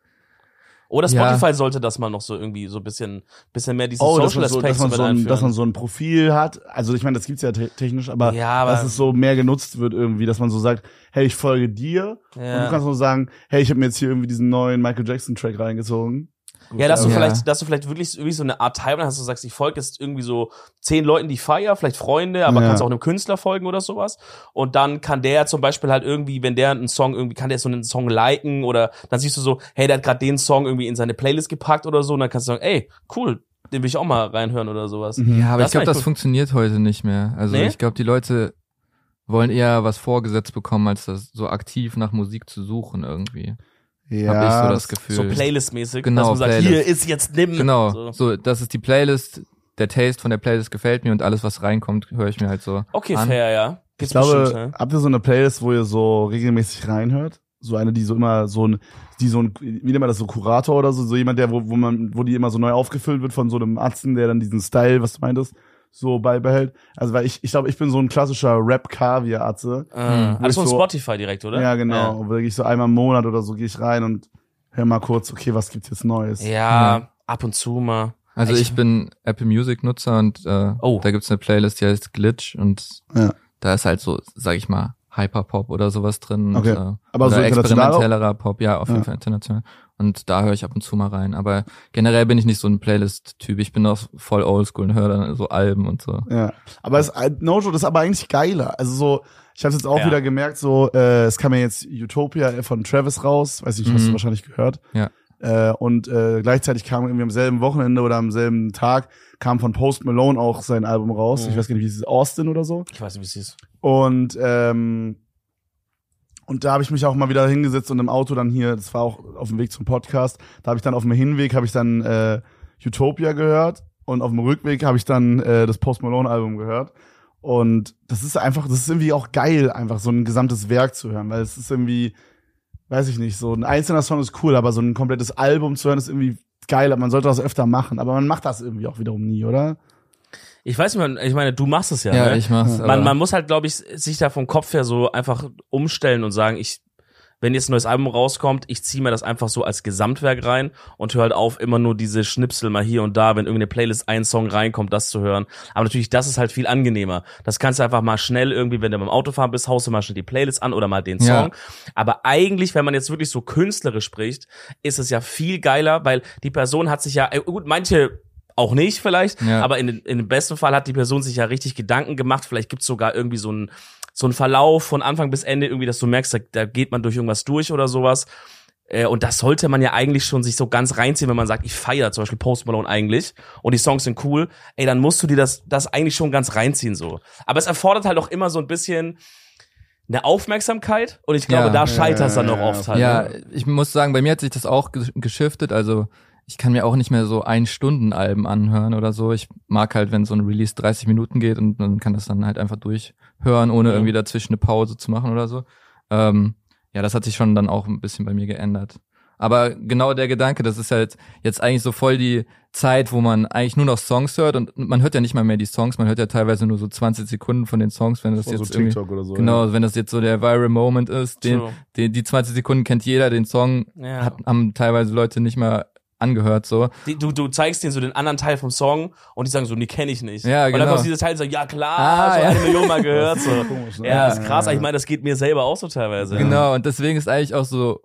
Oder Ja. Spotify sollte das mal noch so irgendwie so ein bisschen, bisschen mehr diesen Oh, Social man, so, Aspekt dass, man so ein, dass man so ein Profil hat. Also ich meine, das gibt's ja te technisch, aber, Ja, aber- dass es so mehr genutzt wird irgendwie, dass man so sagt, hey, ich folge dir. Und ja. du kannst nur sagen, hey, ich habe mir jetzt hier irgendwie diesen neuen Michael Jackson Track reingezogen. Ja, dass du Ja. vielleicht, dass du vielleicht wirklich irgendwie so eine Art Timeline hast, du sagst, ich folge jetzt irgendwie so zehn Leuten, die ich feier, vielleicht Freunde, aber Ja. kannst auch einem Künstler folgen oder sowas. Und dann kann der zum Beispiel halt irgendwie, wenn der einen Song irgendwie, kann der so einen Song liken oder dann siehst du so, hey, der hat gerade den Song irgendwie in seine Playlist gepackt oder so, und dann kannst du sagen, ey, cool, den will ich auch mal reinhören oder sowas. Ja, aber Das ich glaube, das cool. funktioniert heute nicht mehr. Also Nee? ich glaube, die Leute wollen eher was vorgesetzt bekommen, als das so aktiv nach Musik zu suchen irgendwie. Ja, Hab ich so das Gefühl. So Playlist-mäßig, Genau, dass man sagt, Playlist. hier ist jetzt nimm. Genau, So. so. das ist die Playlist, der Taste von der Playlist gefällt mir und alles, was reinkommt, höre ich mir halt so Okay, an. fair, ja. Ich Gibt's glaube, bestimmt, ja. habt ihr so eine Playlist, wo ihr so regelmäßig reinhört? So eine, die so immer so ein, die so ein, wie nennt man das, so Kurator oder so, so jemand, der, wo, wo man, wo die immer so neu aufgefüllt wird von so einem Arzten, der dann diesen Style, was du meintest, so beibehält. Also, weil ich, ich glaube, ich bin so ein klassischer Rap-Kaviar-Atze. Äh, Hm. alles von so- Spotify direkt, oder? Ja, genau. Und wirklich so einmal im Monat oder so gehe ich rein und hör mal kurz, okay, was gibt's jetzt Neues? Ja, ab und zu mal. Also Ich- ich bin Apple Music Nutzer und äh, Oh. da gibt's eine Playlist, die heißt Glitch und Ja. da ist halt so, sag ich mal, Hyperpop oder sowas drin. Okay. Und, äh, Aber oder so experimentellerer Pop, ja, auf jeden Ja. Fall international. Und da höre ich ab und zu mal rein. Aber generell bin ich nicht so ein Playlist-Typ. Ich bin auch voll oldschool und höre dann so Alben und so. Ja, aber es, äh, Nojo, das ist aber eigentlich geiler. Also so, ich habe jetzt auch Ja. wieder gemerkt, so, äh, es kam ja jetzt Utopia von Travis raus, weiß nicht, hast du Mhm. wahrscheinlich gehört. Ja. Äh, und äh, gleichzeitig kam irgendwie am selben Wochenende oder am selben Tag kam von Post Malone auch sein Album raus. Mhm. Ich weiß gar nicht, wie es ist, Austin oder so. Ich weiß nicht, wie es hieß. Und ähm, und da habe ich mich auch mal wieder hingesetzt und im Auto dann hier, das war auch auf dem Weg zum Podcast, da habe ich dann auf dem Hinweg habe ich dann äh, Utopia gehört und auf dem Rückweg habe ich dann äh, das Post Malone Album gehört und das ist einfach, das ist irgendwie auch geil, einfach so ein gesamtes Werk zu hören, weil es ist irgendwie, weiß ich nicht, so ein einzelner Song ist cool, aber so ein komplettes Album zu hören ist irgendwie geil, man sollte das öfter machen, aber man macht das irgendwie auch wiederum nie, oder? Ich weiß nicht, ich meine, du machst es ja, Ja, ne? ich mach's. man, man muss halt, glaube ich, sich da vom Kopf her so einfach umstellen und sagen, ich, wenn jetzt ein neues Album rauskommt, ich ziehe mir das einfach so als Gesamtwerk rein und höre halt auf, immer nur diese Schnipsel mal hier und da, wenn irgendeine Playlist ein Song reinkommt, das zu hören. Aber natürlich, das ist halt viel angenehmer. Das kannst du einfach mal schnell irgendwie, wenn du beim Autofahren bist, haust du mal schnell die Playlist an oder mal den Ja. Song. Aber eigentlich, wenn man jetzt wirklich so künstlerisch spricht, ist es ja viel geiler, weil die Person hat sich ja, äh, gut, manche auch nicht vielleicht, Ja. aber in, in dem besten Fall hat die Person sich ja richtig Gedanken gemacht. Vielleicht gibt's sogar irgendwie so einen so einen Verlauf von Anfang bis Ende, irgendwie, dass du merkst, da, da geht man durch irgendwas durch oder sowas. Äh, Und das sollte man ja eigentlich schon sich so ganz reinziehen, wenn man sagt, ich feiere zum Beispiel Post Malone eigentlich und die Songs sind cool, ey, dann musst du dir das, das eigentlich schon ganz reinziehen so. Aber es erfordert halt auch immer so ein bisschen eine Aufmerksamkeit und ich glaube, Ja. da scheitert es dann Ja, noch ja, oft halt. Ja, ne? ich muss sagen, bei mir hat sich das auch ge- geschiftet. Also ich kann mir auch nicht mehr so ein Stunden Alben anhören oder so. Ich mag halt, wenn so ein Release 30 Minuten geht und man kann das dann halt einfach durchhören, ohne irgendwie dazwischen eine Pause zu machen oder so. Ähm, ja, das hat sich schon dann auch ein bisschen bei mir geändert. Aber genau der Gedanke, das ist halt jetzt eigentlich so voll die Zeit, wo man eigentlich nur noch Songs hört und man hört ja nicht mal mehr die Songs, man hört ja teilweise nur so 20 Sekunden von den Songs, wenn das so jetzt irgendwie, TikTok oder so. genau, wenn das jetzt so der viral Moment ist, den, die, die 20 Sekunden kennt jeder, den Song Ja. hat, haben teilweise Leute nicht mal angehört, so. Die, du, du zeigst denen so den anderen Teil vom Song und die sagen so, nee, kenne ich nicht. Ja, Und dann genau. kommt dieser Teil und sagt, ja klar, Ah, schon ja. eine Million Mal gehört. Das So. ist komisch, ne? Ja, ist krass. Ja, ja. Ich meine, das geht mir selber auch so teilweise. Genau, und deswegen ist eigentlich auch so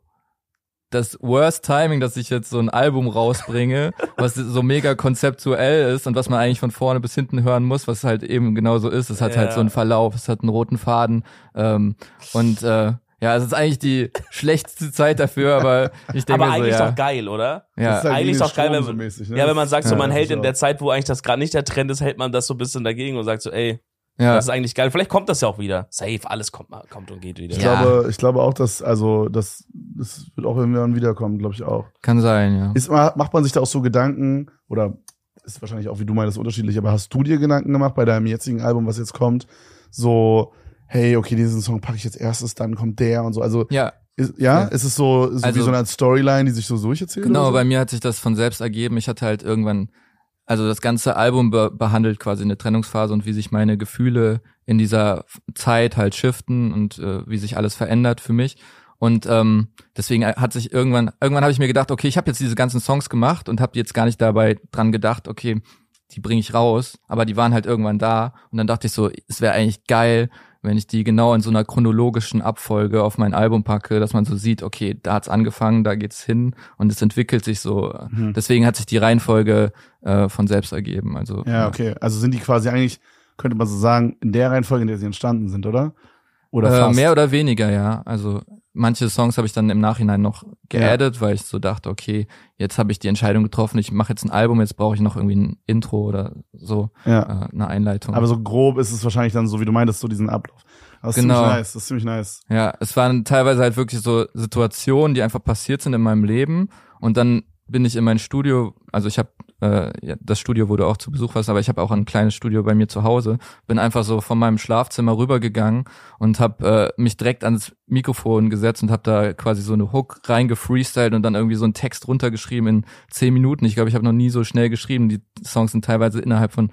das Worst Timing, dass ich jetzt so ein Album rausbringe, was so mega konzeptuell ist und was man eigentlich von vorne bis hinten hören muss, was halt eben genauso ist. Es hat halt so einen Verlauf, es hat einen roten Faden ähm, und äh, ja, es ist eigentlich die schlechteste Zeit dafür, aber ich denke Aber so, eigentlich ja, doch geil, oder? Das ja, ist halt eigentlich doch geil, wenn so man- mäßig, ne? Ja, wenn man sagt, so Ja, man hält das in der Zeit, wo eigentlich das gerade nicht der Trend ist, hält man das so ein bisschen dagegen und sagt so, ey, Ja. Das ist eigentlich geil. Vielleicht kommt das ja auch wieder. Safe, alles kommt, mal- kommt und geht wieder. Ich Ja. glaube, ich glaube auch, dass, also, das, das wird auch irgendwann wiederkommen, glaube ich auch. Kann sein, ja. Ist, ma- macht man sich da auch so Gedanken, oder ist wahrscheinlich auch, wie du meinst, unterschiedlich, aber hast du dir Gedanken gemacht bei deinem jetzigen Album, was jetzt kommt? So, hey, okay, diesen Song packe ich jetzt erstes, dann kommt der und so. Also, Ja, ist, ja, Ja. ist es so, so wie Also- so eine Art Storyline, die sich so durcherzählt? Genau, so? bei mir hat sich das von selbst ergeben. Ich hatte halt irgendwann, also das ganze Album be behandelt quasi eine Trennungsphase und wie sich meine Gefühle in dieser Zeit halt shiften und äh, wie sich alles verändert für mich. Und ähm, deswegen hat sich irgendwann, irgendwann habe ich mir gedacht, okay, ich habe jetzt diese ganzen Songs gemacht und habe jetzt gar nicht dabei dran gedacht, okay, die bringe ich raus, aber die waren halt irgendwann da und dann dachte ich so, es wäre eigentlich geil, wenn ich die genau in so einer chronologischen Abfolge auf mein Album packe, dass man so sieht, okay, da hat's angefangen, da geht's hin und es entwickelt sich so. Mhm. Deswegen hat sich die Reihenfolge äh, von selbst ergeben. Also Ja, okay. Also sind die quasi eigentlich, könnte man so sagen, in der Reihenfolge, in der sie entstanden sind, oder? Oder Äh, mehr oder weniger, ja. Also manche Songs habe ich dann im Nachhinein noch geaddet, weil ich so dachte, okay, jetzt habe ich die Entscheidung getroffen, ich mache jetzt ein Album, jetzt brauche ich noch irgendwie ein Intro oder so, ja. äh, eine Einleitung. Aber so grob ist es wahrscheinlich dann so, wie du meintest, so diesen Ablauf. Das ist Genau. ziemlich nice, das ist ziemlich nice. Ja, es waren teilweise halt wirklich so Situationen, die einfach passiert sind in meinem Leben und dann bin ich in mein Studio, also ich habe äh, ja, das Studio, wo du auch zu Besuch warst, aber ich habe auch ein kleines Studio bei mir zu Hause, bin einfach so von meinem Schlafzimmer rübergegangen und habe äh, mich direkt ans Mikrofon gesetzt und habe da quasi so eine Hook reingefreestylt und dann irgendwie so einen Text runtergeschrieben in zehn Minuten. Ich glaube, ich habe noch nie so schnell geschrieben. Die Songs sind teilweise innerhalb von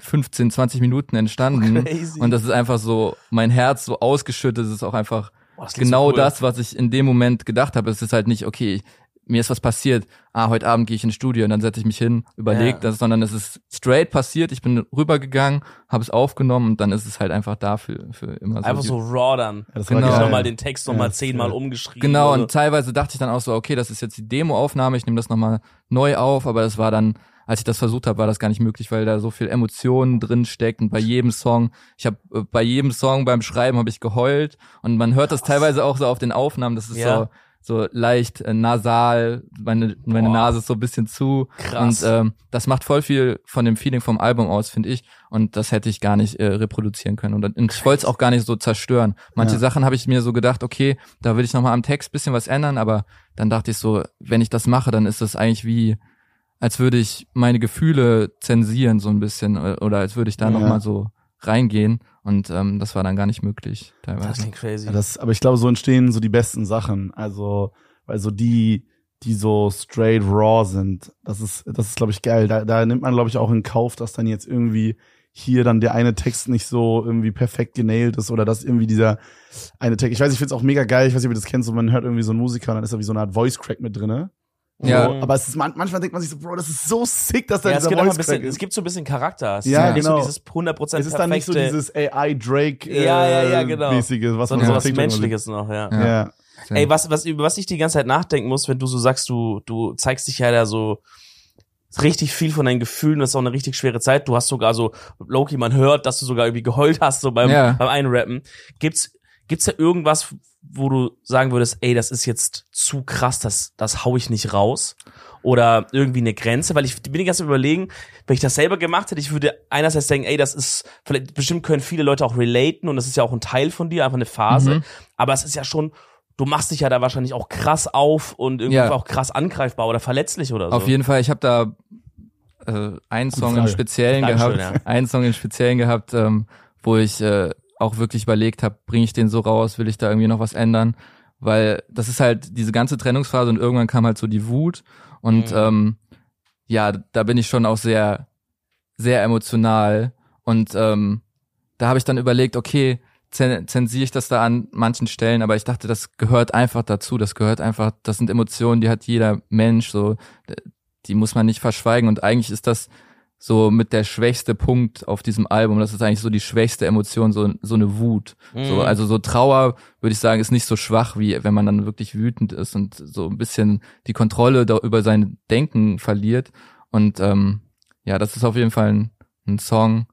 15, 20 Minuten entstanden. Crazy. Und das ist einfach so, mein Herz so ausgeschüttet, es ist auch einfach Boah, das genau so cool. das, was ich in dem Moment gedacht habe. Es ist halt nicht, okay, mir ist was passiert, ah, heute Abend gehe ich ins Studio und dann setze ich mich hin, überlege Ja. das, sondern es ist straight passiert, ich bin rübergegangen, habe es aufgenommen und dann ist es halt einfach da für, für immer so. Einfach so raw dann. Ja, das Genau. geil. Nochmal den Text nochmal Ja, zehnmal geil. umgeschrieben. Genau, oder und teilweise dachte ich dann auch so, okay, das ist jetzt die Demoaufnahme, ich nehme das nochmal neu auf, aber das war dann, als ich das versucht habe, war das gar nicht möglich, weil da so viel Emotionen drin steckt und bei jedem Song, ich habe äh, bei jedem Song beim Schreiben habe ich geheult und man hört das teilweise auch so auf den Aufnahmen, das ist Ja. so so leicht äh, nasal, meine meine Boah. Nase ist so ein bisschen zu Krass. und ähm, das macht voll viel von dem Feeling vom Album aus, finde ich und das hätte ich gar nicht äh, reproduzieren können und, und ich wollte es auch gar nicht so zerstören. Manche Ja. Sachen habe ich mir so gedacht, okay, da will ich nochmal am Text bisschen was ändern, aber dann dachte ich so, wenn ich das mache, dann ist das eigentlich wie, als würde ich meine Gefühle zensieren so ein bisschen äh, oder als würde ich da Ja. noch nochmal so reingehen und ähm, das war dann gar nicht möglich das teilweise. klingt crazy. Ja, das, aber ich glaube, so entstehen so die besten Sachen. Also, weil so die, die so straight raw sind, das ist, das ist, glaube ich, geil. Da, da nimmt man, glaube ich, auch in Kauf, dass dann jetzt irgendwie hier dann der eine Text nicht so irgendwie perfekt genailt ist oder dass irgendwie dieser eine Text. Ich weiß, ich finde es auch mega geil. Ich weiß nicht, ob ihr das kennt, so man hört irgendwie so einen Musiker und dann ist da wie so eine Art Voice Crack mit drinne. Ja. So, aber es ist, man, manchmal denkt man sich so, Bro, das ist so sick, dass da ja, es dieser ein Voice bisschen, Crack es ist. gibt so ein bisschen Charakter. Es Ja, ist genau. so dieses 100% Es ist dann nicht so dieses AI Drake äh, Ja, ja, ja, genau. mäßige, was man sondern so auf sowas. Menschliches noch, ja. Ja. Ja. Ey, was, was, über was ich die ganze Zeit nachdenken muss, wenn du so sagst, du, du zeigst dich ja da so richtig viel von deinen Gefühlen, das ist auch eine richtig schwere Zeit. Du hast sogar so, Loki, man hört, dass du sogar irgendwie geheult hast, so beim, Ja. beim Einrappen. Gibt's, gibt's da irgendwas, wo du sagen würdest, ey, das ist jetzt zu krass, das, das hau ich nicht raus? Oder irgendwie eine Grenze? Weil ich bin die ganze Zeit überlegen, wenn ich das selber gemacht hätte, ich würde einerseits denken, ey, das ist, vielleicht, bestimmt können viele Leute auch relaten und das ist ja auch ein Teil von dir, einfach eine Phase. Mhm. Aber es ist ja schon, du machst dich ja da wahrscheinlich auch krass auf und irgendwie Ja. auch krass angreifbar oder verletzlich oder so. Auf jeden Fall, ich habe da äh, einen Song im. Speziellen Dankeschön, gehabt, ja. einen Song im Speziellen gehabt, ähm, wo ich äh, auch wirklich überlegt habe, bringe ich den so raus, will ich da irgendwie noch was ändern, weil das ist halt diese ganze Trennungsphase und irgendwann kam halt so die Wut und Mhm. ähm, ja, da bin ich schon auch sehr sehr emotional und ähm, da habe ich dann überlegt, okay, zen- zensiere ich das da an manchen Stellen, aber ich dachte, das gehört einfach dazu, das gehört einfach, das sind Emotionen, die hat jeder Mensch, so, die muss man nicht verschweigen und eigentlich ist das so mit der schwächste Punkt auf diesem Album, das ist eigentlich so die schwächste Emotion, so, so eine Wut. So, Mhm. also so Trauer, würde ich sagen, ist nicht so schwach, wie wenn man dann wirklich wütend ist und so ein bisschen die Kontrolle da über sein Denken verliert. Und ähm, ja, das ist auf jeden Fall ein, ein Song,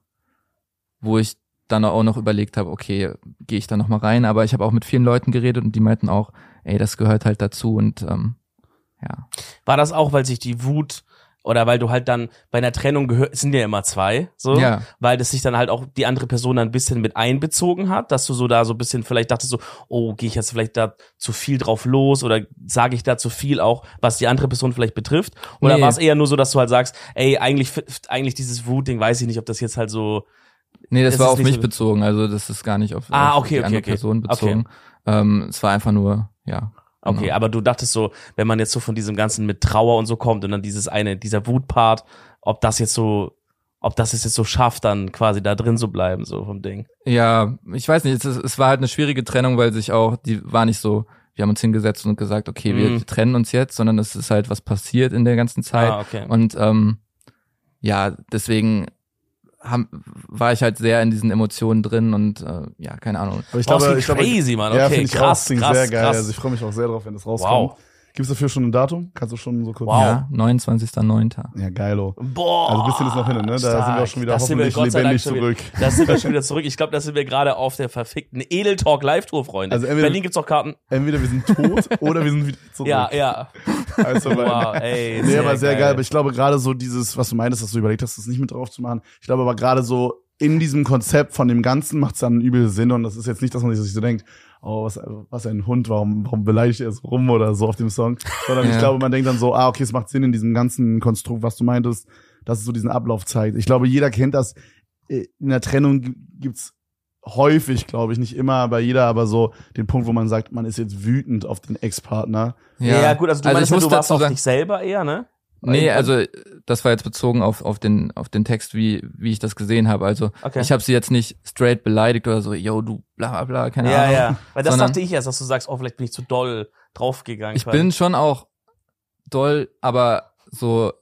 wo ich dann auch noch überlegt habe, okay, gehe ich da noch mal rein. Aber ich habe auch mit vielen Leuten geredet und die meinten auch, ey, das gehört halt dazu und ähm, ja. War das auch, weil sich die Wut Oder weil du halt dann bei einer Trennung gehört, es sind ja immer zwei, so, Ja. weil das sich dann halt auch die andere Person dann ein bisschen mit einbezogen hat, dass du so da so ein bisschen vielleicht dachtest so, oh, gehe ich jetzt vielleicht da zu viel drauf los oder sage ich da zu viel auch, was die andere Person vielleicht betrifft? Oder Nee. war es eher nur so, dass du halt sagst, ey, eigentlich, eigentlich dieses Wut-Ding, weiß ich nicht, ob das jetzt halt so, Nee, das war auf mich so- bezogen, also das ist gar nicht auf, Ah, auf okay, die okay, andere okay. Person bezogen. Ähm, es war einfach nur, ja. Okay, genau. aber du dachtest so, wenn man jetzt so von diesem Ganzen mit Trauer und so kommt und dann dieses eine, dieser Wut-Part, ob das jetzt so, ob das es jetzt so schafft, dann quasi da drin zu bleiben, so vom Ding. Ja, ich weiß nicht, es, es war halt eine schwierige Trennung, weil sich auch, die war nicht so, wir haben uns hingesetzt und gesagt, okay, wir, Mhm. wir trennen uns jetzt, sondern es ist halt was passiert in der ganzen Zeit. Ah, okay. Und ähm, ja, deswegen haben, war ich halt sehr in diesen Emotionen drin und äh, ja, keine Ahnung. Aber ich glaube, klingt ich glaube, crazy, Mann. Ja, Okay, finde ich krass, auch. Klingt krass, sehr geil. krass. Also ich freue mich auch sehr drauf, wenn das rauskommt. Wow. Gibt's dafür schon ein Datum? Kannst du schon so kurz? Wow. Ja, 29.09. Ja, geilo. Boah. Also ein bisschen ist noch hin, ne? Da stark. sind wir auch schon wieder Das sind wir hoffentlich Dank lebendig schon zurück. Wieder, das sind wir schon wieder zurück. Ich glaube, da sind wir gerade auf der verfickten Edel Talk Live Tour, Freunde. Also entweder- Berlin gibt's auch Karten. Entweder wir sind tot oder wir sind wieder zurück. Ja, ja. Also, weil- Wow, ey. Nee, aber sehr geil. Aber ich glaube gerade so dieses, was du meintest, dass du überlegt hast, das nicht mit drauf zu machen. Ich glaube aber gerade so in diesem Konzept von dem Ganzen macht es dann übel Sinn und das ist jetzt nicht, dass man sich so denkt, oh, was, was ein Hund, warum, warum beleidigt er so rum oder so auf dem Song. Sondern ich Ja. glaube, man denkt dann so, ah, okay, es macht Sinn in diesem ganzen Konstrukt, was du meintest, dass es so diesen Ablauf zeigt. Ich glaube, jeder kennt das. In der Trennung gi- gibt's häufig, glaube ich, nicht immer, aber jeder, aber so den Punkt, wo man sagt, man ist jetzt wütend auf den Ex-Partner. Ja. gut, also du Also meinst, ich ja, du warst auf dich selber eher, ne? Nee, also das war jetzt bezogen auf, auf, den, auf den Text, wie, wie ich das gesehen habe. Also Okay. ich habe sie jetzt nicht straight beleidigt oder so, yo, du bla bla bla, keine ja, Ahnung. ja. Weil das Sondern- dachte ich erst, dass du sagst, oh, vielleicht bin ich zu doll draufgegangen. Ich bin schon auch doll, aber so,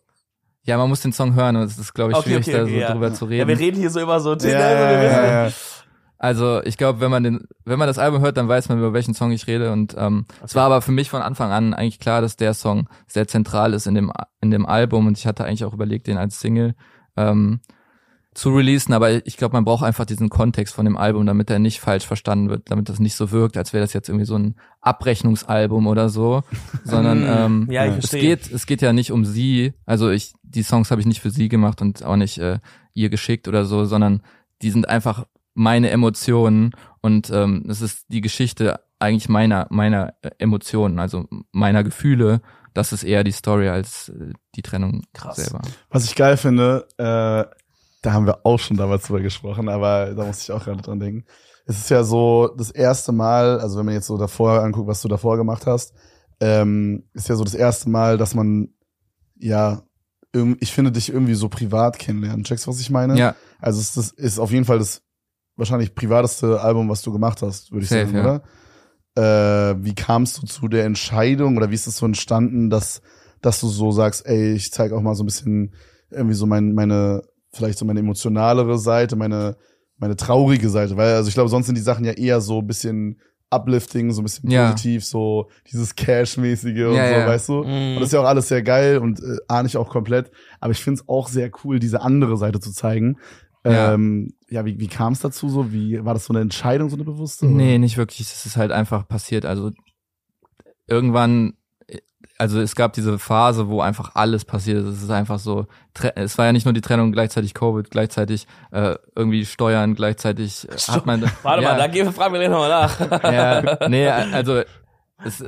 ja, man muss den Song hören und es ist, glaube ich, Okay, schwierig, okay, da so ja. drüber zu Ja, reden. wir reden hier so immer so. Ja, ja, ja, ja. Also ich glaube, wenn man den, wenn man das Album hört, dann weiß man, über welchen Song ich rede. Und ähm, es war aber für mich von Anfang an eigentlich klar, dass der Song sehr zentral ist in dem in dem Album. Und ich hatte eigentlich auch überlegt, den als Single ähm, zu releasen. Aber ich glaube, man braucht einfach diesen Kontext von dem Album, damit er nicht falsch verstanden wird, damit das nicht so wirkt, als wäre das jetzt irgendwie so ein Abrechnungsalbum oder so, sondern ähm, Ja, ich es verstehe. geht es geht ja nicht um sie. Also ich die Songs habe ich nicht für sie gemacht und auch nicht äh, ihr geschickt oder so, sondern die sind einfach meine Emotionen und ähm, es ist die Geschichte eigentlich meiner meiner äh, Emotionen, also meiner Gefühle. Das ist eher die Story als äh, die Trennung Krass. selber. Was ich geil finde, äh, da haben wir auch schon damals drüber gesprochen, aber da muss ich auch gerade dran denken. Es ist ja so das erste Mal, also wenn man jetzt so davor anguckt, was du davor gemacht hast, ähm, ist ja so das erste Mal, dass man, ja, ich finde dich irgendwie so privat kennenlernen. Checkst du, was ich meine? Ja, Also es das ist auf jeden Fall das wahrscheinlich privateste Album, was du gemacht hast, würde ich Safe, sagen, ja. oder? Äh, wie kamst du zu der Entscheidung oder wie ist es so entstanden, dass, dass du so sagst, ey, ich zeige auch mal so ein bisschen irgendwie so mein, meine, vielleicht so meine emotionalere Seite, meine, meine traurige Seite, weil also ich glaube, sonst sind die Sachen ja eher so ein bisschen uplifting, so ein bisschen Ja. positiv, so dieses Cash-mäßige und Ja, so, ja. weißt du? Mhm. Und das ist ja auch alles sehr geil und äh, ahne ich auch komplett. Aber ich finde es auch sehr cool, diese andere Seite zu zeigen. Ja. Ähm, ja, wie, wie kam es dazu so? Wie war das so eine Entscheidung, so eine bewusste? oder? Nee, nicht wirklich. Es ist halt einfach passiert. Also irgendwann, also es gab diese Phase, wo einfach alles passiert ist. Es ist einfach so, es war ja nicht nur die Trennung, gleichzeitig Covid, gleichzeitig äh, irgendwie Steuern, gleichzeitig äh, hat man. Warte ja, mal, da gehen wir, fragen wir gleich nochmal nach. Ja, nee, also es,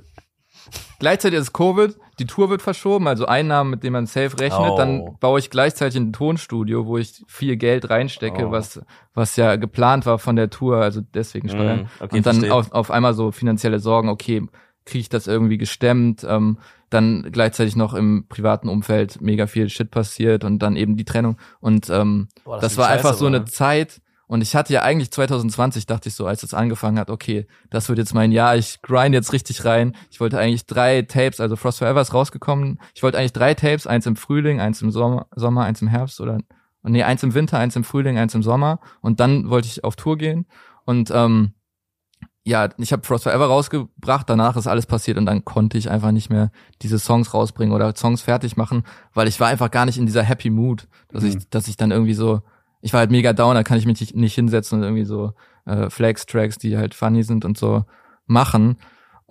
gleichzeitig ist Covid, die Tour wird verschoben, also Einnahmen, mit denen man safe rechnet. Oh. Dann baue ich gleichzeitig ein Tonstudio, wo ich viel Geld reinstecke, Oh. was was ja geplant war von der Tour, also deswegen Steuern. Mm, okay, und dann auf, auf einmal so finanzielle Sorgen, okay, kriege ich das irgendwie gestemmt? Ähm, dann gleichzeitig noch im privaten Umfeld mega viel Shit passiert und dann eben die Trennung. Und ähm, Boah, das, klingt war scheiße, einfach so aber, eine Zeit. Und ich hatte ja eigentlich 2020, dachte ich so, als es angefangen hat, okay, das wird jetzt mein Jahr, ich grind jetzt richtig rein. Ich wollte eigentlich drei Tapes, also Frost Forever ist rausgekommen. Ich wollte eigentlich drei Tapes, eins im Frühling, eins im Sommer, Sommer eins im Herbst oder, nee, eins im Winter, eins im Frühling, eins im Sommer. Und dann wollte ich auf Tour gehen. Und ähm, ja, ich habe Frost Forever rausgebracht, danach ist alles passiert und dann konnte ich einfach nicht mehr diese Songs rausbringen oder Songs fertig machen, weil ich war einfach gar nicht in dieser Happy Mood, dass Mhm. ich, dass ich dann irgendwie so, ich war halt mega down, da kann ich mich nicht, nicht hinsetzen und irgendwie so äh, Flex-Tracks, die halt funny sind und so machen.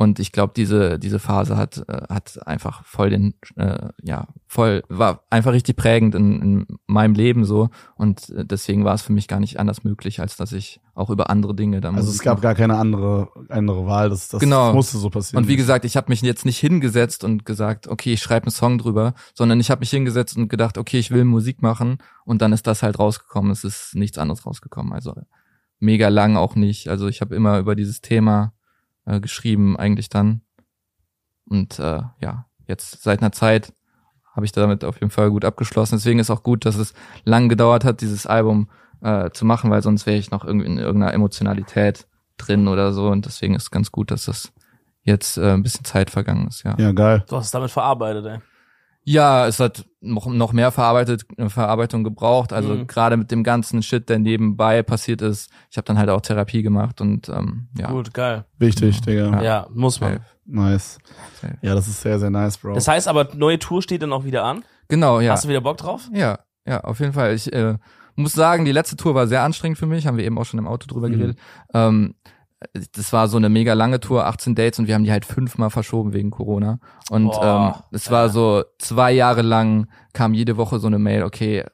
Und ich glaube, diese, diese Phase hat, äh, hat einfach voll den, äh, ja, voll, war einfach richtig prägend in, in meinem Leben so. Und äh, deswegen war es für mich gar nicht anders möglich, als dass ich auch über andere Dinge dann Also es gab gar keine andere, andere Wahl, das, das, Genau. das musste so passieren. Und wie gesagt, ich habe mich jetzt nicht hingesetzt und gesagt, okay, ich schreibe einen Song drüber, sondern ich habe mich hingesetzt und gedacht, okay, ich will Musik machen und dann ist das halt rausgekommen. Es ist nichts anderes rausgekommen. Also mega lang auch nicht. Also ich habe immer über dieses Thema äh, geschrieben eigentlich dann. Und äh, ja, jetzt seit einer Zeit habe ich damit auf jeden Fall gut abgeschlossen. Deswegen ist auch gut, dass es lang gedauert hat, dieses Album äh, zu machen, weil sonst wäre ich noch irgendwie in irgendeiner Emotionalität drin oder so. Und deswegen ist ganz gut, dass das jetzt äh, ein bisschen Zeit vergangen ist, ja. ja, geil. Du hast es damit verarbeitet, ey. Ja, es hat noch, noch mehr verarbeitet, äh, Verarbeitung gebraucht. Also Mhm. gerade mit dem ganzen Shit, der nebenbei passiert ist. Ich habe dann halt auch Therapie gemacht und ähm, ja. Gut, geil. Wichtig, Digga. Ja, muss man. safe, Nice. safe. Ja, das ist sehr, sehr nice, Bro. Das heißt aber, neue Tour steht dann auch wieder an. Genau, ja. Hast du wieder Bock drauf? Ja, ja, auf jeden Fall. Ich äh, muss sagen, die letzte Tour war sehr anstrengend für mich, haben wir eben auch schon im Auto drüber Mhm. geredet. Ähm, das war so eine mega lange Tour, 18 Dates und wir haben die halt fünfmal verschoben wegen Corona. Und Boah, ähm, es war ja. so zwei Jahre lang kam jede Woche so eine Mail, okay,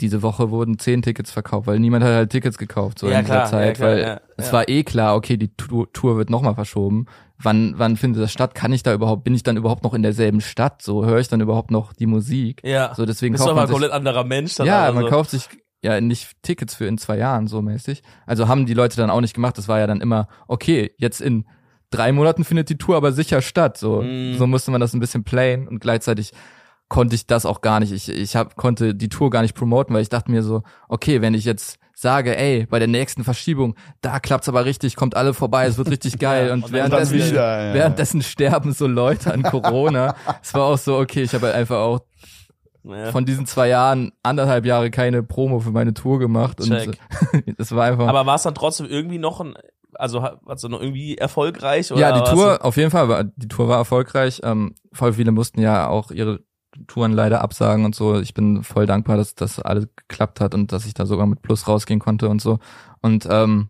diese Woche wurden zehn Tickets verkauft, weil niemand hat halt Tickets gekauft so Ja, in dieser klar, Zeit, ja, klar, weil ja, es war eh klar, okay, die Tour, wird nochmal verschoben. Wann, wann findet das statt? Kann ich da überhaupt, bin ich dann überhaupt noch in derselben Stadt? So höre ich dann überhaupt noch die Musik? Ja. So deswegen Bist du kauft aber man ein sich komplett anderer Mensch. Dann ja, also. man kauft sich ja nicht Tickets für in zwei Jahren so mäßig. Also haben die Leute dann auch nicht gemacht. Das war ja dann immer, okay, jetzt in drei Monaten findet die Tour aber sicher statt. So, Mm. so musste man das ein bisschen playen und gleichzeitig konnte ich das auch gar nicht. Ich, ich hab, konnte die Tour gar nicht promoten, weil ich dachte mir so, okay, wenn ich jetzt sage, ey, bei der nächsten Verschiebung, da klappt's aber richtig, kommt alle vorbei, es wird richtig geil. Ja, und, und währenddessen, wieder, ja. währenddessen sterben so Leute an Corona. es war auch so, okay, ich habe halt einfach auch ja. von diesen zwei Jahren anderthalb Jahre keine Promo für meine Tour gemacht Check. und das war einfach. Aber war es dann trotzdem irgendwie noch ein, also hat- war's dann noch irgendwie erfolgreich? Oder ja, die Tour auf jeden Fall war die Tour war erfolgreich. Ähm, voll viele mussten ja auch ihre Touren leider absagen und so. Ich bin voll dankbar, dass das alles geklappt hat und dass ich da sogar mit Plus rausgehen konnte und so. Und ähm,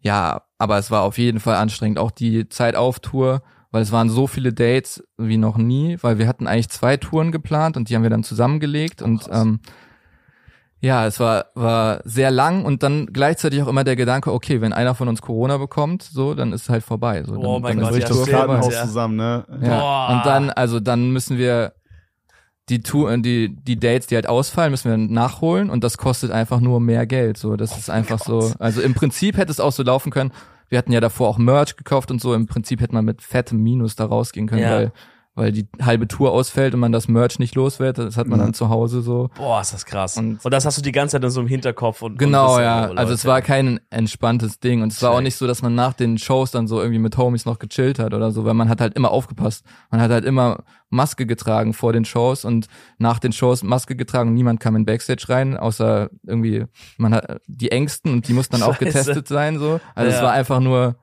ja, aber es war auf jeden Fall anstrengend. Auch die Zeit auf Tour, weil es waren so viele Dates wie noch nie, weil wir hatten eigentlich zwei Touren geplant und die haben wir dann zusammengelegt und krass. ähm, ja, es war, war sehr lang und dann gleichzeitig auch immer der Gedanke, okay, wenn einer von uns Corona bekommt, so, dann ist es halt vorbei. So, dann, Oh mein dann Gott, ist die das. Kartenhaus Ja. zusammen, ne? Ja. Boah. Und dann, also dann müssen wir die Tour, die, die Dates, die halt ausfallen, müssen wir nachholen und das kostet einfach nur mehr Geld. So, das ist einfach so. Also im Prinzip hätte es auch so laufen können. Wir hatten ja davor auch Merch gekauft und so. Im Prinzip hätte man mit fettem Minus da rausgehen können, Ja. weil, weil die halbe Tour ausfällt und man das Merch nicht los wird. Das hat man Ja. dann zu Hause so. Boah, ist das krass. Und, Und- das hast du die ganze Zeit dann so im Hinterkopf und Genau, und ja. so, Also es war kein entspanntes Ding und es war auch nicht so, dass man nach den Shows dann so irgendwie mit Homies noch gechillt hat oder so, weil man hat halt immer aufgepasst. Man hat halt immer Maske getragen vor den Shows und nach den Shows Maske getragen. Niemand kam in Backstage rein, außer irgendwie man hat die Ängsten und die mussten dann auch Scheiße. getestet sein so. Also es Ja. war einfach nur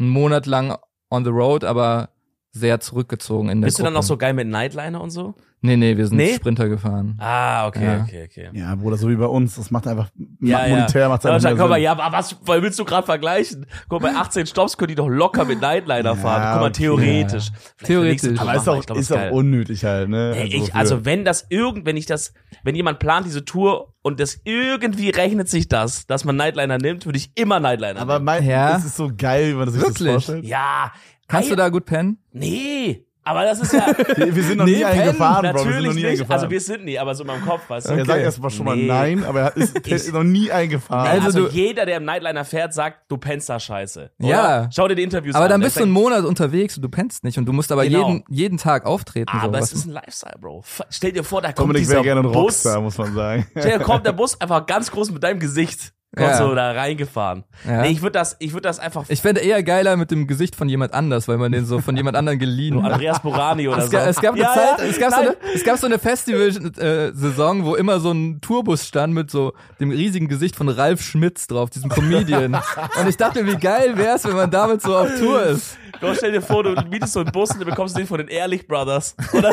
einen Monat lang on the road, aber sehr zurückgezogen in der Bist du dann Gruppe. auch so geil mit Nightliner und so? Nee, nee, wir sind Nee? Sprinter gefahren. Ah, okay, Ja. okay, okay. Ja, Bruder, so wie bei uns. Das macht einfach, Ja, monetär ja. macht's Aber einfach mehr guck mal, ja, aber was weil willst du gerade vergleichen? Guck mal, bei 18 Stops können die doch locker mit Nightliner Ja, fahren. Guck mal, theoretisch. Vielleicht Theoretisch. Aber ist auch, Ich glaub, das ist auch unnötig halt, ne? Ey, ich, wofür? also wenn das irgend, wenn ich das, wenn jemand plant diese Tour und das irgendwie rechnet sich das, dass man Nightliner nimmt, würde ich immer Nightliner aber nehmen. mein, Ja. es ist so geil, wie man sich Wirklich? das vorstellt. Ja. Kannst du da gut pennen? Nee. Aber das ist ja Wir, sind noch Nee, nie pennen, eingefahren, Bro. Wir sind noch natürlich nie nicht. eingefahren. Also wir sind nie, aber so in meinem Kopf, weißt du? er Okay. sagt erst mal schon mal Nee. nein, aber er ist, er ist noch nie eingefahren. Also, Also also du- jeder, der im Nightliner fährt, sagt, du pennst da scheiße. Oder? Ja. Schau dir die Interviews Aber an. dann Der bist du einen Monat unterwegs und du pennst nicht und du musst aber Genau. jeden, jeden Tag auftreten. so. Aber Was- es ist ein Lifestyle, Bro. Stell dir vor, da kommt Dominik dieser wäre gerne ein Bus. Rockstar, muss man sagen. Stell dir kommt der Bus einfach ganz groß mit deinem Gesicht. Kommt Ja. so da reingefahren. Ja. Nee, ich würde das, ich würde das einfach ich fände eher geiler mit dem Gesicht von jemand anders, weil man den so von jemand anderem geliehen hat. Andreas Borani oder Es, so. es gab eine Ja, Zeit, ja, es, gab so eine, es gab so eine Festival-Saison, wo immer so ein Tourbus stand mit so dem riesigen Gesicht von Ralf Schmitz drauf, diesem Comedian. Und ich dachte, wie geil wär's, wenn man damit so auf Tour ist. Bro, stell dir vor, du mietest so einen Bus und du bekommst den von den Ehrlich Brothers. Oder?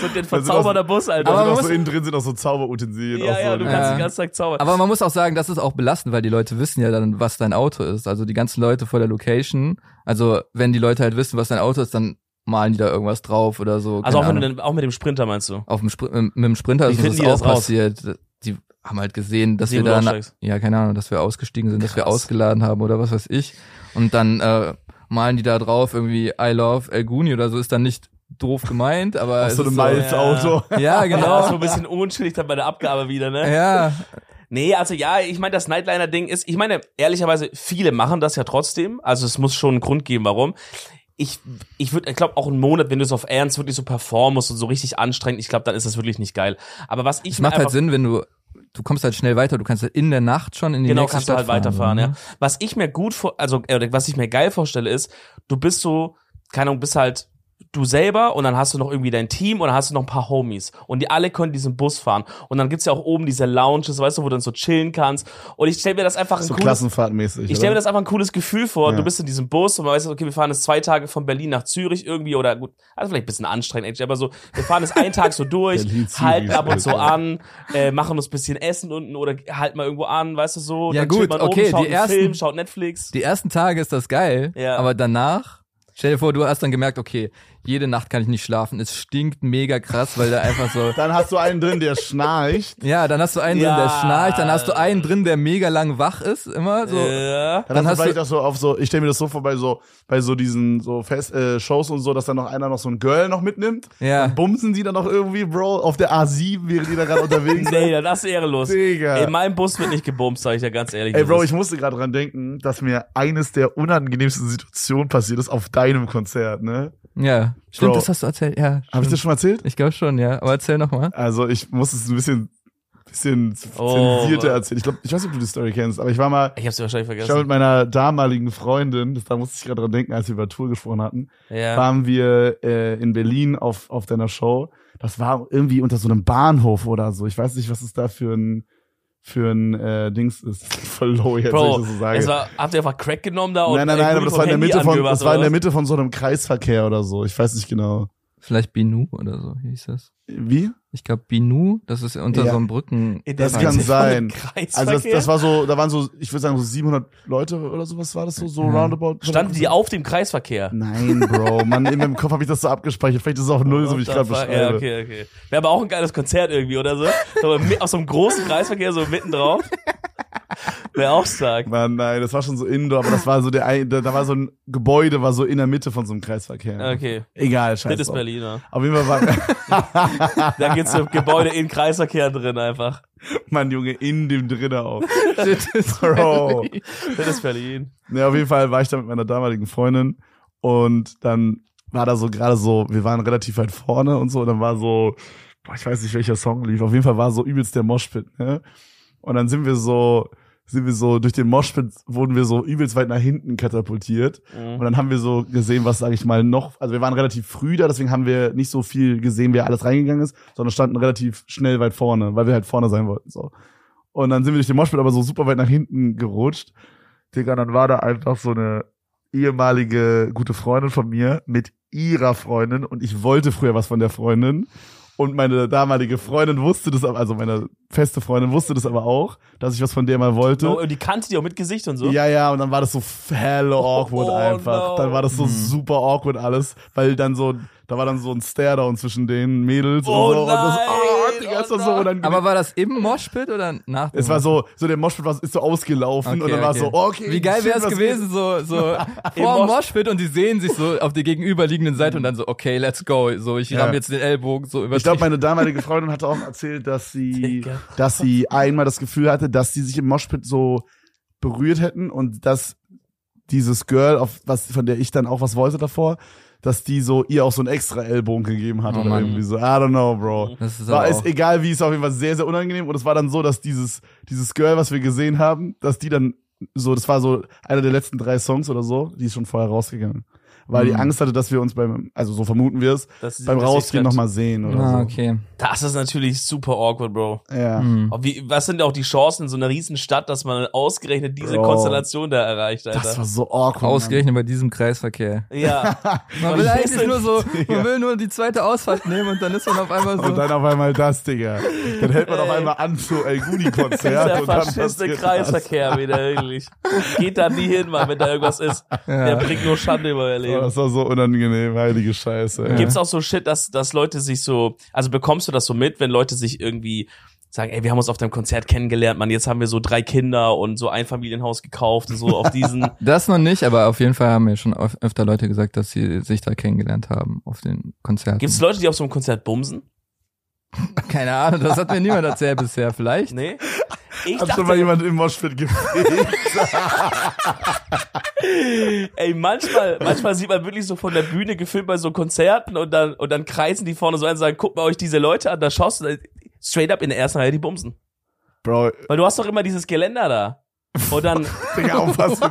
So den verzauberter Bus, Alter. Aber auch muss- so innen drin sind auch so Zauberutensilien. ja, auch so, ja, du ne? kannst Ja. den ganzen Tag zaubern. Aber man muss auch sagen, das ist auch belastend, weil die Leute wissen ja dann, was dein Auto ist. Also die ganzen Leute vor der Location. Also wenn die Leute halt wissen, was dein Auto ist, dann malen die da irgendwas drauf oder so. also auch, keine wenn du Ahnung. den, auch mit dem Sprinter meinst du? auf dem Spr mit, mit dem Sprinter Wie ist uns das die auch passiert. Die haben halt gesehen, dass Sehen, wir da, ja, keine Ahnung, dass wir ausgestiegen sind, dass wir Krass. ausgeladen haben oder was weiß ich. Und dann äh, malen die da drauf irgendwie I love El Guni oder so, ist dann nicht doof gemeint, aber es so einem ist Miles-Auto. Ja, Ja, so genau. ein bisschen unschuldig dann bei der Abgabe wieder, ne? Ja, Nee, also ja, ich meine, das Nightliner-Ding ist, ich meine, ehrlicherweise, viele machen das ja trotzdem. Also es muss schon einen Grund geben, warum. Ich, ich würde, ich glaube, auch einen Monat, wenn du so auf Ernst wirklich so performen musst und so richtig anstrengend, ich glaube, dann ist das wirklich nicht geil. Aber was ich es macht halt Sinn, wenn du du kommst halt schnell weiter, du kannst halt in der Nacht schon in die Genau, nächste kannst du Stadt halt weiterfahren, fahren, ja. Was ich mir gut vor, also äh, oder was ich mir geil vorstelle, ist, du bist so, keine Ahnung, bist halt du selber und dann hast du noch irgendwie dein Team und dann hast du noch ein paar Homies und die alle können diesen Bus fahren und dann gibt's ja auch oben diese Lounges, weißt du, wo du dann so chillen kannst und ich stell mir das einfach ein So cooles klassenfahrtmäßig. ich stelle mir das einfach ein cooles Gefühl vor. Ja. Du bist in diesem Bus und man weiß, okay, wir fahren jetzt zwei Tage von Berlin nach Zürich irgendwie oder gut, also vielleicht ein bisschen anstrengend, actually, aber so, wir fahren jetzt einen Tag so durch, halten ab und zu Alter. an, äh, machen uns ein bisschen Essen unten oder halten mal irgendwo an, weißt du so. Ja, dann gut, chillt man okay, oben, schaut die einen ersten- Film, schaut Netflix. Die ersten Tage ist das geil, Ja. aber danach, stell dir vor, du hast dann gemerkt, okay, jede Nacht kann ich nicht schlafen, es stinkt mega krass, weil da einfach so, Dann hast du einen drin, der schnarcht. ja, dann hast du einen Ja. drin, der schnarcht, dann hast du einen drin, der mega lang wach ist, immer so. Ja. Dann, Dann hast du vielleicht auch so auf so, ich stelle mir das so vor bei so, bei so diesen so Fest, äh, Shows und so, dass dann noch einer noch so ein Girl noch mitnimmt. Ja. Dann bumsen die dann noch irgendwie, Bro, auf der A7, während die da gerade unterwegs sind. Nee, das ist ehrenlos. Digga. In meinem Bus wird nicht gebumst, sag ich ja ganz ehrlich. Ey, Bro, ich musste gerade dran denken, dass mir eines der unangenehmsten Situationen passiert ist auf deinem Konzert, ne? Ja, stimmt, Bro. das hast du erzählt, ja. Habe ich das schon mal erzählt? Ich glaube schon, ja, aber erzähl noch mal. Also, ich muss es ein bisschen, bisschen Oh, zensierter Mann. erzählen. Ich glaube, ich weiß nicht, ob du die Story kennst, aber ich war mal, ich hab's wahrscheinlich ich war vergessen. mit meiner damaligen Freundin, das, da musste ich gerade dran denken, als wir über Tour gesprochen hatten, Ja. waren wir äh, in Berlin auf, auf deiner Show. Das war irgendwie unter so einem Bahnhof oder so. Ich weiß nicht, was es da für ein für ein äh, Dings ist. Voll low jetzt, wenn ich Bro, das so sage. es war, habt ihr einfach Crack genommen da nein, nein, nein, aber das war in der Mitte von, das war in der? Mitte von so einem Kreisverkehr oder so. Ich weiß nicht genau. Vielleicht Binu oder so hieß das. Wie? Ich glaube Binu, das ist unter Ja. so einem Brücken. Das kann sein. Also das, das war so, da waren so, ich würde sagen so 700 Leute oder sowas war das so, so Ja. roundabout. Standen die auf dem Kreisverkehr? Nein, Bro, Mann, in meinem Kopf habe ich das so abgespeichert. Vielleicht ist es auch null, so wie ich gerade beschreibe. Ja, okay, okay. Wäre aber auch ein geiles Konzert irgendwie, oder so. mit, auf so einem großen Kreisverkehr, so mitten drauf. Wäre auch stark. Mann, nein, das war schon so indoor, aber das war so der, ein- da, da war so ein Gebäude, war so in der Mitte von so einem Kreisverkehr. Okay. Egal, Das scheiße. ist Berliner. Auf jeden Fall war, Da gibt's so Gebäude in Kreisverkehr drin einfach. Mann, Junge, in dem drinnen auch. Das ist Bro. Das ist Berlin. Ja, auf jeden Fall war ich da mit meiner damaligen Freundin und dann war da so gerade so, wir waren relativ weit vorne und so, und dann war so, boah, ich weiß nicht, welcher Song lief. Auf jeden Fall war so übelst der Moshpit, ne? Und dann sind wir so, sind wir so, durch den Moshpit wurden wir so übelst weit nach hinten katapultiert. Und Mhm. dann haben wir so gesehen, was, sage ich mal, noch, also wir waren relativ früh da, deswegen haben wir nicht so viel gesehen, wer alles reingegangen ist, sondern standen relativ schnell weit vorne, weil wir halt vorne sein wollten, so. Und dann sind wir durch den Moshpit aber so super weit nach hinten gerutscht. Digga, dann war da einfach so eine ehemalige gute Freundin von mir mit ihrer Freundin und ich wollte früher was von der Freundin. Und meine damalige Freundin wusste das, aber- also meine feste Freundin wusste das aber auch, dass ich was von der mal wollte. Oh, und die kannte die auch mit Gesicht und so. Ja, ja, und dann war das so hella awkward Oh, einfach. no. Dann war das so Mhm. super awkward alles, weil dann so, da war dann so ein Stare-Down zwischen den Mädels Oh und so. Und das, nein, oh, Digga, ist das so oh unangenehm. Aber war das im Moshpit oder nach dem es war so, so der Moshpit war, ist so ausgelaufen Okay, und dann war es okay. so, oh, okay. Wie geil wäre es gewesen, so, so Im vor dem Mosh- Moshpit und die sehen sich so auf der gegenüberliegenden Seite und dann so, okay, let's go. So, ich Ja. ramm jetzt den Ellbogen so über Ich glaube, meine damalige Freundin hatte auch erzählt, dass sie, dass sie einmal das Gefühl hatte, dass sie sich im Moshpit so berührt hätten und dass dieses Girl, auf was, von der ich dann auch was wollte davor, dass die so ihr auch so einen extra Ellbogen gegeben hat Oh oder Mann. irgendwie so. I don't know, Bro. Das ist War auch, egal wie, ist auf jeden Fall sehr, sehr unangenehm. Und es war dann so, dass dieses, dieses Girl, was wir gesehen haben, dass die dann so, das war so einer der letzten drei Songs oder so, die ist schon vorher rausgegangen. Weil die Mhm. Angst hatte, dass wir uns beim, also so vermuten wir es, Das beim das Rausgehen nochmal sehen oder Ah, so. okay. Das ist natürlich super awkward, Bro. Ja. Hm. Aber Wie, was sind auch die Chancen in so einer riesen Stadt, dass man ausgerechnet diese Bro. Konstellation da erreicht, Alter? Das war so awkward. Mann. Ausgerechnet bei diesem Kreisverkehr. ja. Man will das eigentlich nur so, man will nur die zweite Ausfahrt nehmen und dann ist man auf einmal so. Und dann auf einmal das, Digga. Dann hält man auf Ey. einmal an zu El Dieser Guni-Konzert und dann faschiste Kreisverkehr wieder, wirklich. Geht da nie hin, Mann, wenn da irgendwas ist. Der bringt nur Schande über ihr das. Leben. das war so unangenehm, heilige Scheiße. Ey. Gibt's auch so Shit, dass, dass Leute sich so, also bekommst du das so mit, wenn Leute sich irgendwie sagen, ey, wir haben uns auf deinem Konzert kennengelernt, Mann, jetzt haben wir so drei Kinder und so ein Familienhaus gekauft, so auf diesen, Das noch nicht, aber auf jeden Fall haben mir schon öf- öfter Leute gesagt, dass sie sich da kennengelernt haben auf den Konzerten. gibt's Leute, die auf so einem Konzert bumsen? Keine Ahnung, das hat mir niemand erzählt bisher. Vielleicht? Nee? Ich Hat schon mal jemand im Moshpit gefegt? ey, manchmal, manchmal sieht man wirklich so von der Bühne gefilmt bei so Konzerten und dann, und dann kreisen die vorne so ein und sagen, guckt mal euch diese Leute an, da schaust du straight up in der ersten Reihe die bumsen. Bro, Weil du hast doch immer dieses Geländer da. Und dann, Digga, auf was für,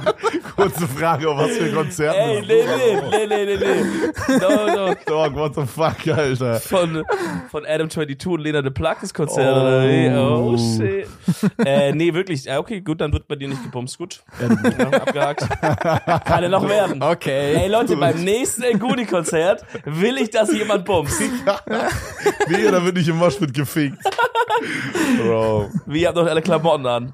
kurze Frage, auf was für Konzerte. ey, nee, nee, nee, nee, nee, nee. No, no. Dog, what the fuck, Alter. Von, von Adam 22 und Lena de das Konzert, Oh. oder wie? Oh, shit. Äh, nee, wirklich. Okay, gut, dann wird bei dir nicht gebumst. Gut. Ja, abgehakt. Kann ja noch werden. Okay. Ey, Leute, beim nächsten El Guni-Konzert will ich, dass jemand bumst. Nee, da wird nicht im Moshpit gefegt. Bro. Wie, ihr habt noch alle Klamotten an.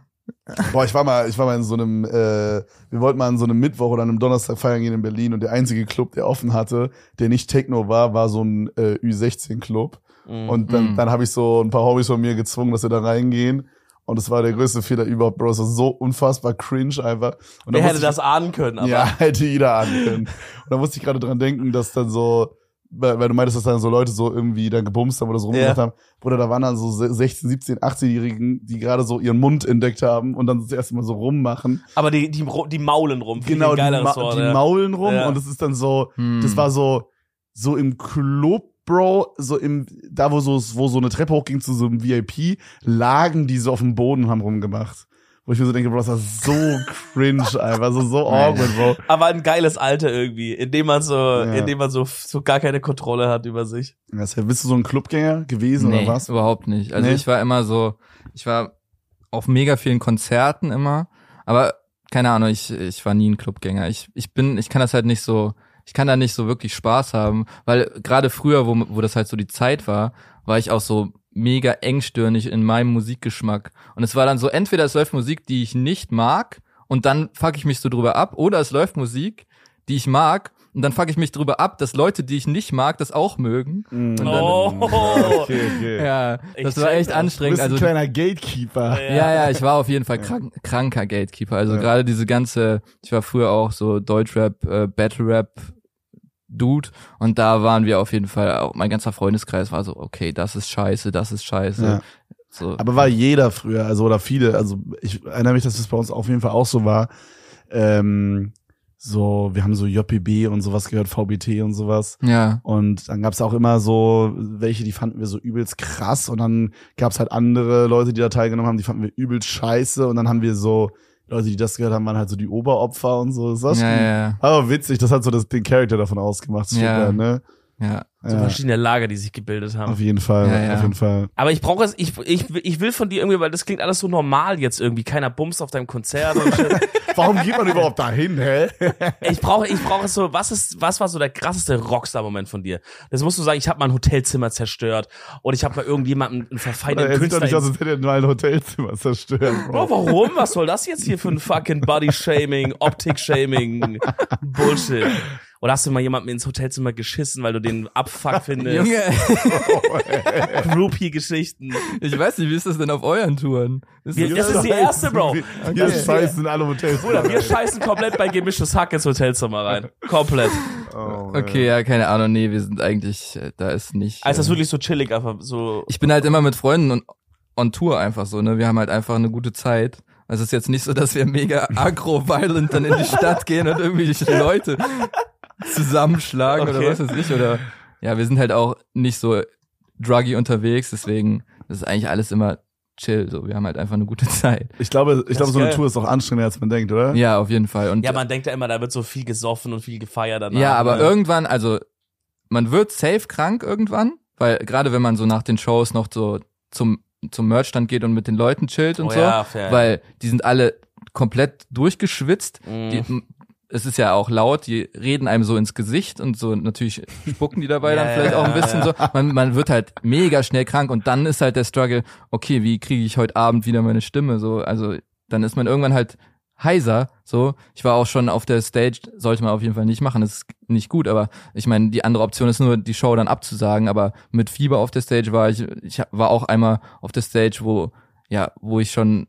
Boah, ich war mal, ich war mal in so einem, äh, wir wollten mal an so einem Mittwoch oder einem Donnerstag feiern gehen in Berlin und der einzige Club, der offen hatte, der nicht Techno war, war so ein äh, Ü16-Club. Mhm. Und dann, Mhm. dann habe ich so ein paar Hobbys von mir gezwungen, dass wir da reingehen. Und es war der größte Fehler überhaupt, Bro. Es war so unfassbar cringe einfach. Und Wer hätte musste das ahnen können, aber. ich, Ja, hätte jeder ahnen können. Und da musste ich gerade dran denken, dass dann so, weil, weil du meintest, dass dann so Leute so irgendwie dann gebumst haben oder so rumgemacht Ja. haben. Bruder, da waren dann so 16, 17, 18-Jährigen, die gerade so ihren Mund entdeckt haben und dann das erste Mal so rummachen. Aber die, die, die maulen rum. Genau, die, ma Wort, die ja. maulen rum Ja. und es ist dann so, Hm. das war so, so im Club, Bro, so im, da wo so, wo so eine Treppe hochging zu so einem VIP, lagen die so auf dem Boden und haben rumgemacht. Wo ich mir so denke, Bro, das war so cringe einfach, so, so awkward, Bro. Aber ein geiles Alter irgendwie, in dem man so, Ja. in dem man so, so gar keine Kontrolle hat über sich. Das, bist du so ein Clubgänger gewesen nee, oder was? überhaupt nicht. Also Nee? ich war immer so, ich war auf mega vielen Konzerten immer, aber keine Ahnung, ich, ich war nie ein Clubgänger. Ich, ich bin, ich kann das halt nicht so, ich kann da nicht so wirklich Spaß haben, weil gerade früher, wo, wo das halt so die Zeit war, war ich auch so mega engstirnig in meinem Musikgeschmack. Und es war dann so, entweder es läuft Musik, die ich nicht mag, und dann fuck ich mich so drüber ab, oder es läuft Musik, die ich mag, und dann fuck ich mich drüber ab, dass Leute, die ich nicht mag, das auch mögen. Mhm. dann- Oh. Okay, okay. Ja, Ich das war check echt das. Du anstrengend. bist ein Also kleiner Gatekeeper. ja, ja, ich war auf jeden Fall krank, kranker Gatekeeper. Also Ja. gerade diese ganze, ich war früher auch so Deutschrap, äh, Battle-Rap Dude und da waren wir auf jeden Fall, auch mein ganzer Freundeskreis war so, okay, das ist scheiße, das ist scheiße. Ja. So. Aber war jeder früher, also oder viele, also ich erinnere mich, dass das bei uns auf jeden Fall auch so war. Ähm, so, wir haben so JPB und sowas gehört, VBT und sowas. ja. Und dann gab's auch immer so welche, die fanden wir so übelst krass. Und dann gab's halt andere Leute, die da teilgenommen haben, die fanden wir übelst scheiße. Und dann haben wir so Leute, die das gehört haben, waren halt so die Oberopfer und so. Das war schon, Ja, ja, aber witzig, das hat so das, den Charakter davon ausgemacht. Das ist Ja. geil, ne? Ja. So Ja, verschiedene Lager, die sich gebildet haben. auf jeden Fall, Ja, ja. auf jeden Fall. Aber ich brauche es, ich, ich, ich will von dir irgendwie, weil das klingt alles so normal jetzt irgendwie. Keiner bumst auf deinem Konzert und shit. Warum geht man überhaupt dahin, hä? Ich brauche, ich brauche so, was ist, was war so der krasseste Rockstar-Moment von dir? Das musst du sagen, ich habe mal ein Hotelzimmer zerstört oder ich habe mal irgendjemanden, einen verfeindeten Er sieht doch Künstler. nicht aus, ins- als hätte er ein Hotelzimmer zerstört. Bro, warum? Was soll das jetzt hier für ein fucking Body-Shaming, Optik-Shaming, Bullshit? Oder hast du mal jemanden ins Hotelzimmer geschissen, weil du den Abfuck findest? Junge, Groupie-Geschichten. ich weiß nicht, wie ist das denn auf euren Touren? Ist Wir- das ist die erste, Bro. Hier Das ist ist Scheiß in alle Hotels. Bruder, wir scheißen komplett bei gemischtes Hack ins Hotelzimmer rein. Komplett. Oh, okay, ja, keine Ahnung, nee, wir sind eigentlich, äh, da ist nicht. Also das ist äh, wirklich so chillig, einfach so. ich bin halt immer mit Freunden und on Tour einfach so, ne? Wir haben halt einfach eine gute Zeit. Also es ist jetzt nicht so, dass wir mega agro-violent dann in die Stadt gehen und irgendwie Leute zusammenschlagen Okay. oder was weiß ich. Oder ja, wir sind halt auch nicht so druggy unterwegs, deswegen das ist eigentlich alles immer chill. So, wir haben halt einfach eine gute Zeit. Ich glaube, ich glaube, ist so eine geil. Tour ist auch anstrengender, als man denkt, oder? Ja, auf jeden Fall. Und Ja, man denkt ja immer, da wird so viel gesoffen und viel gefeiert danach. Ja, aber ne? irgendwann, also man wird safe krank irgendwann, weil gerade wenn man so nach den Shows noch so zum zum Merchstand geht und mit den Leuten chillt und Oh so, ja, fair. weil die sind alle komplett durchgeschwitzt. Mhm. Die, es ist ja auch laut, die reden einem so ins Gesicht und so natürlich spucken die dabei dann Ja, vielleicht ja, auch ein bisschen ja. so. Man, man wird halt mega schnell krank und dann ist halt der Struggle, okay, wie kriege ich heute Abend wieder meine Stimme so, also dann ist man irgendwann halt heiser, so. Ich war auch schon auf der Stage, sollte man auf jeden Fall nicht machen, das ist nicht gut, aber ich meine, die andere Option ist nur, die Show dann abzusagen, aber mit Fieber auf der Stage war ich, ich war auch einmal auf der Stage, wo, ja, wo ich schon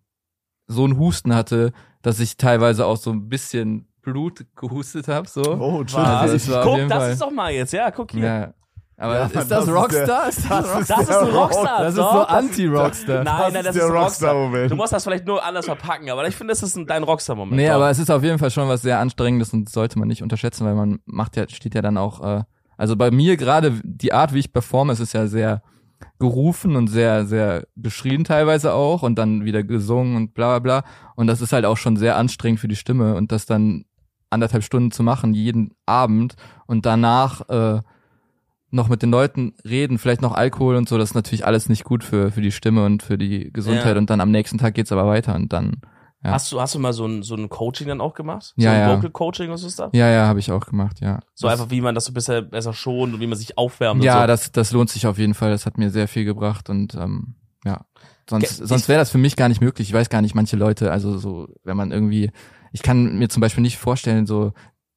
so einen Husten hatte, dass ich teilweise auch so ein bisschen Blut gehustet habe, so. Oh, Was? chill. Also es war guck, das Fall- ist doch mal jetzt, ja, guck hier. Ja. Aber Ja, ist das, das ist Rockstar? der- ist das, das Rockstar? ist Das ist der ein Rockstar. Das ist so Anti-Rockstar. Nein, nein, das der ist ein Rockstar. Rockstar-Moment. Du musst das vielleicht nur anders verpacken, aber ich finde, das ist ein, dein Rockstar-Moment. Nee, doch. aber es ist auf jeden Fall schon was sehr Anstrengendes und sollte man nicht unterschätzen, weil man macht ja, steht ja dann auch, äh, also bei mir gerade die Art, wie ich performe, es ist ja sehr gerufen und sehr, sehr geschrien teilweise auch und dann wieder gesungen und bla bla bla. Und das ist halt auch schon sehr anstrengend für die Stimme und das dann anderthalb Stunden zu machen, jeden Abend und danach äh, noch mit den Leuten reden, vielleicht noch Alkohol und so, das ist natürlich alles nicht gut für, für die Stimme und für die Gesundheit Ja. und dann am nächsten Tag geht's aber weiter und dann, ja. Hast du, hast du mal so ein, so ein Coaching dann auch gemacht? Ja, so ein ja. Vocal Coaching und so Stuff? ja, ja, habe ich auch gemacht, ja. So einfach, wie man das so besser, besser schont und wie man sich aufwärmt Ja, so. das, das lohnt sich auf jeden Fall. Das hat mir sehr viel gebracht und ähm, ja, sonst, Ge- sonst wäre das für mich gar nicht möglich. Ich weiß gar nicht, manche Leute, also so, wenn man irgendwie, ich kann mir zum Beispiel nicht vorstellen, so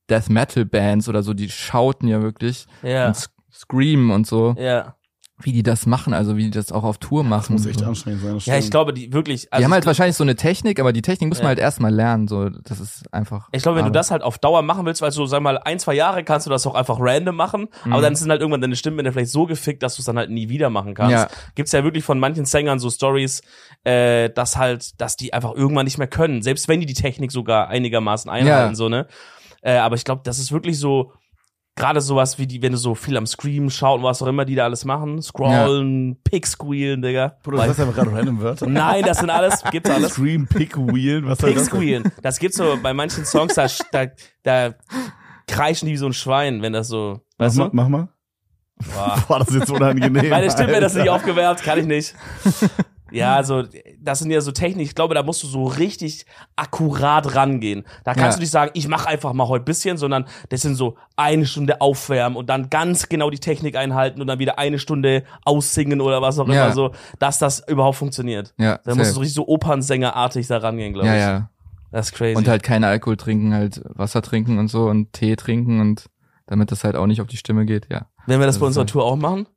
Death Metal Bands oder so, die schauten ja wirklich Ja, und screamen und so, ja. Wie die das machen, also wie die das auch auf Tour machen. Das muss echt anstrengend sein. das Ja, ich glaube, die wirklich. Also die haben halt ich, wahrscheinlich so eine Technik, aber die Technik muss Ja. man halt erstmal lernen. So, das ist einfach. ich glaube, wenn du das halt auf Dauer machen willst, weil so, sag mal, ein, zwei Jahre kannst du das auch einfach random machen, aber Mhm. dann sind halt irgendwann deine Stimmen vielleicht so gefickt, dass du es dann halt nie wieder machen kannst. Ja. Gibt's ja wirklich von manchen Sängern so Stories, äh, dass halt, dass die einfach irgendwann nicht mehr können, selbst wenn die die Technik sogar einigermaßen einhalten, Ja. so, ne? Äh, aber ich glaube, das ist wirklich so, gerade sowas wie die, wenn du so viel am Scream schaut und was auch immer die da alles machen, scrollen, Pick squealen, Digga. Bruder, das heißt einfach gerade random Wörter. Nein, das sind alles, gibt's alles. Scream, Pick, Wheel, was soll Pig das denn? squealen. Das gibt's so bei manchen Songs, da, da, da kreischen die wie so ein Schwein, wenn das so, Mach weißt mal, du? mach mal. Boah. Boah, das ist jetzt unangenehm. Meine Stimme Alter. das nicht aufgewärmt, kann ich nicht. Ja, also das sind ja so Technik, ich glaube, da musst du so richtig akkurat rangehen. Da kannst Ja. du nicht sagen, ich mache einfach mal heute bisschen, sondern das sind so eine Stunde aufwärmen und dann ganz genau die Technik einhalten und dann wieder eine Stunde aussingen oder was auch Ja. immer so, dass das überhaupt funktioniert. Ja, Da musst du so richtig so Opernsängerartig da rangehen, glaube ja, ich. ja. Das ist crazy. Und halt keine Alkohol trinken, halt Wasser trinken und so und Tee trinken und damit das halt auch nicht auf die Stimme geht, ja. Wenn wir das Das bei unserer halt- Tour auch machen?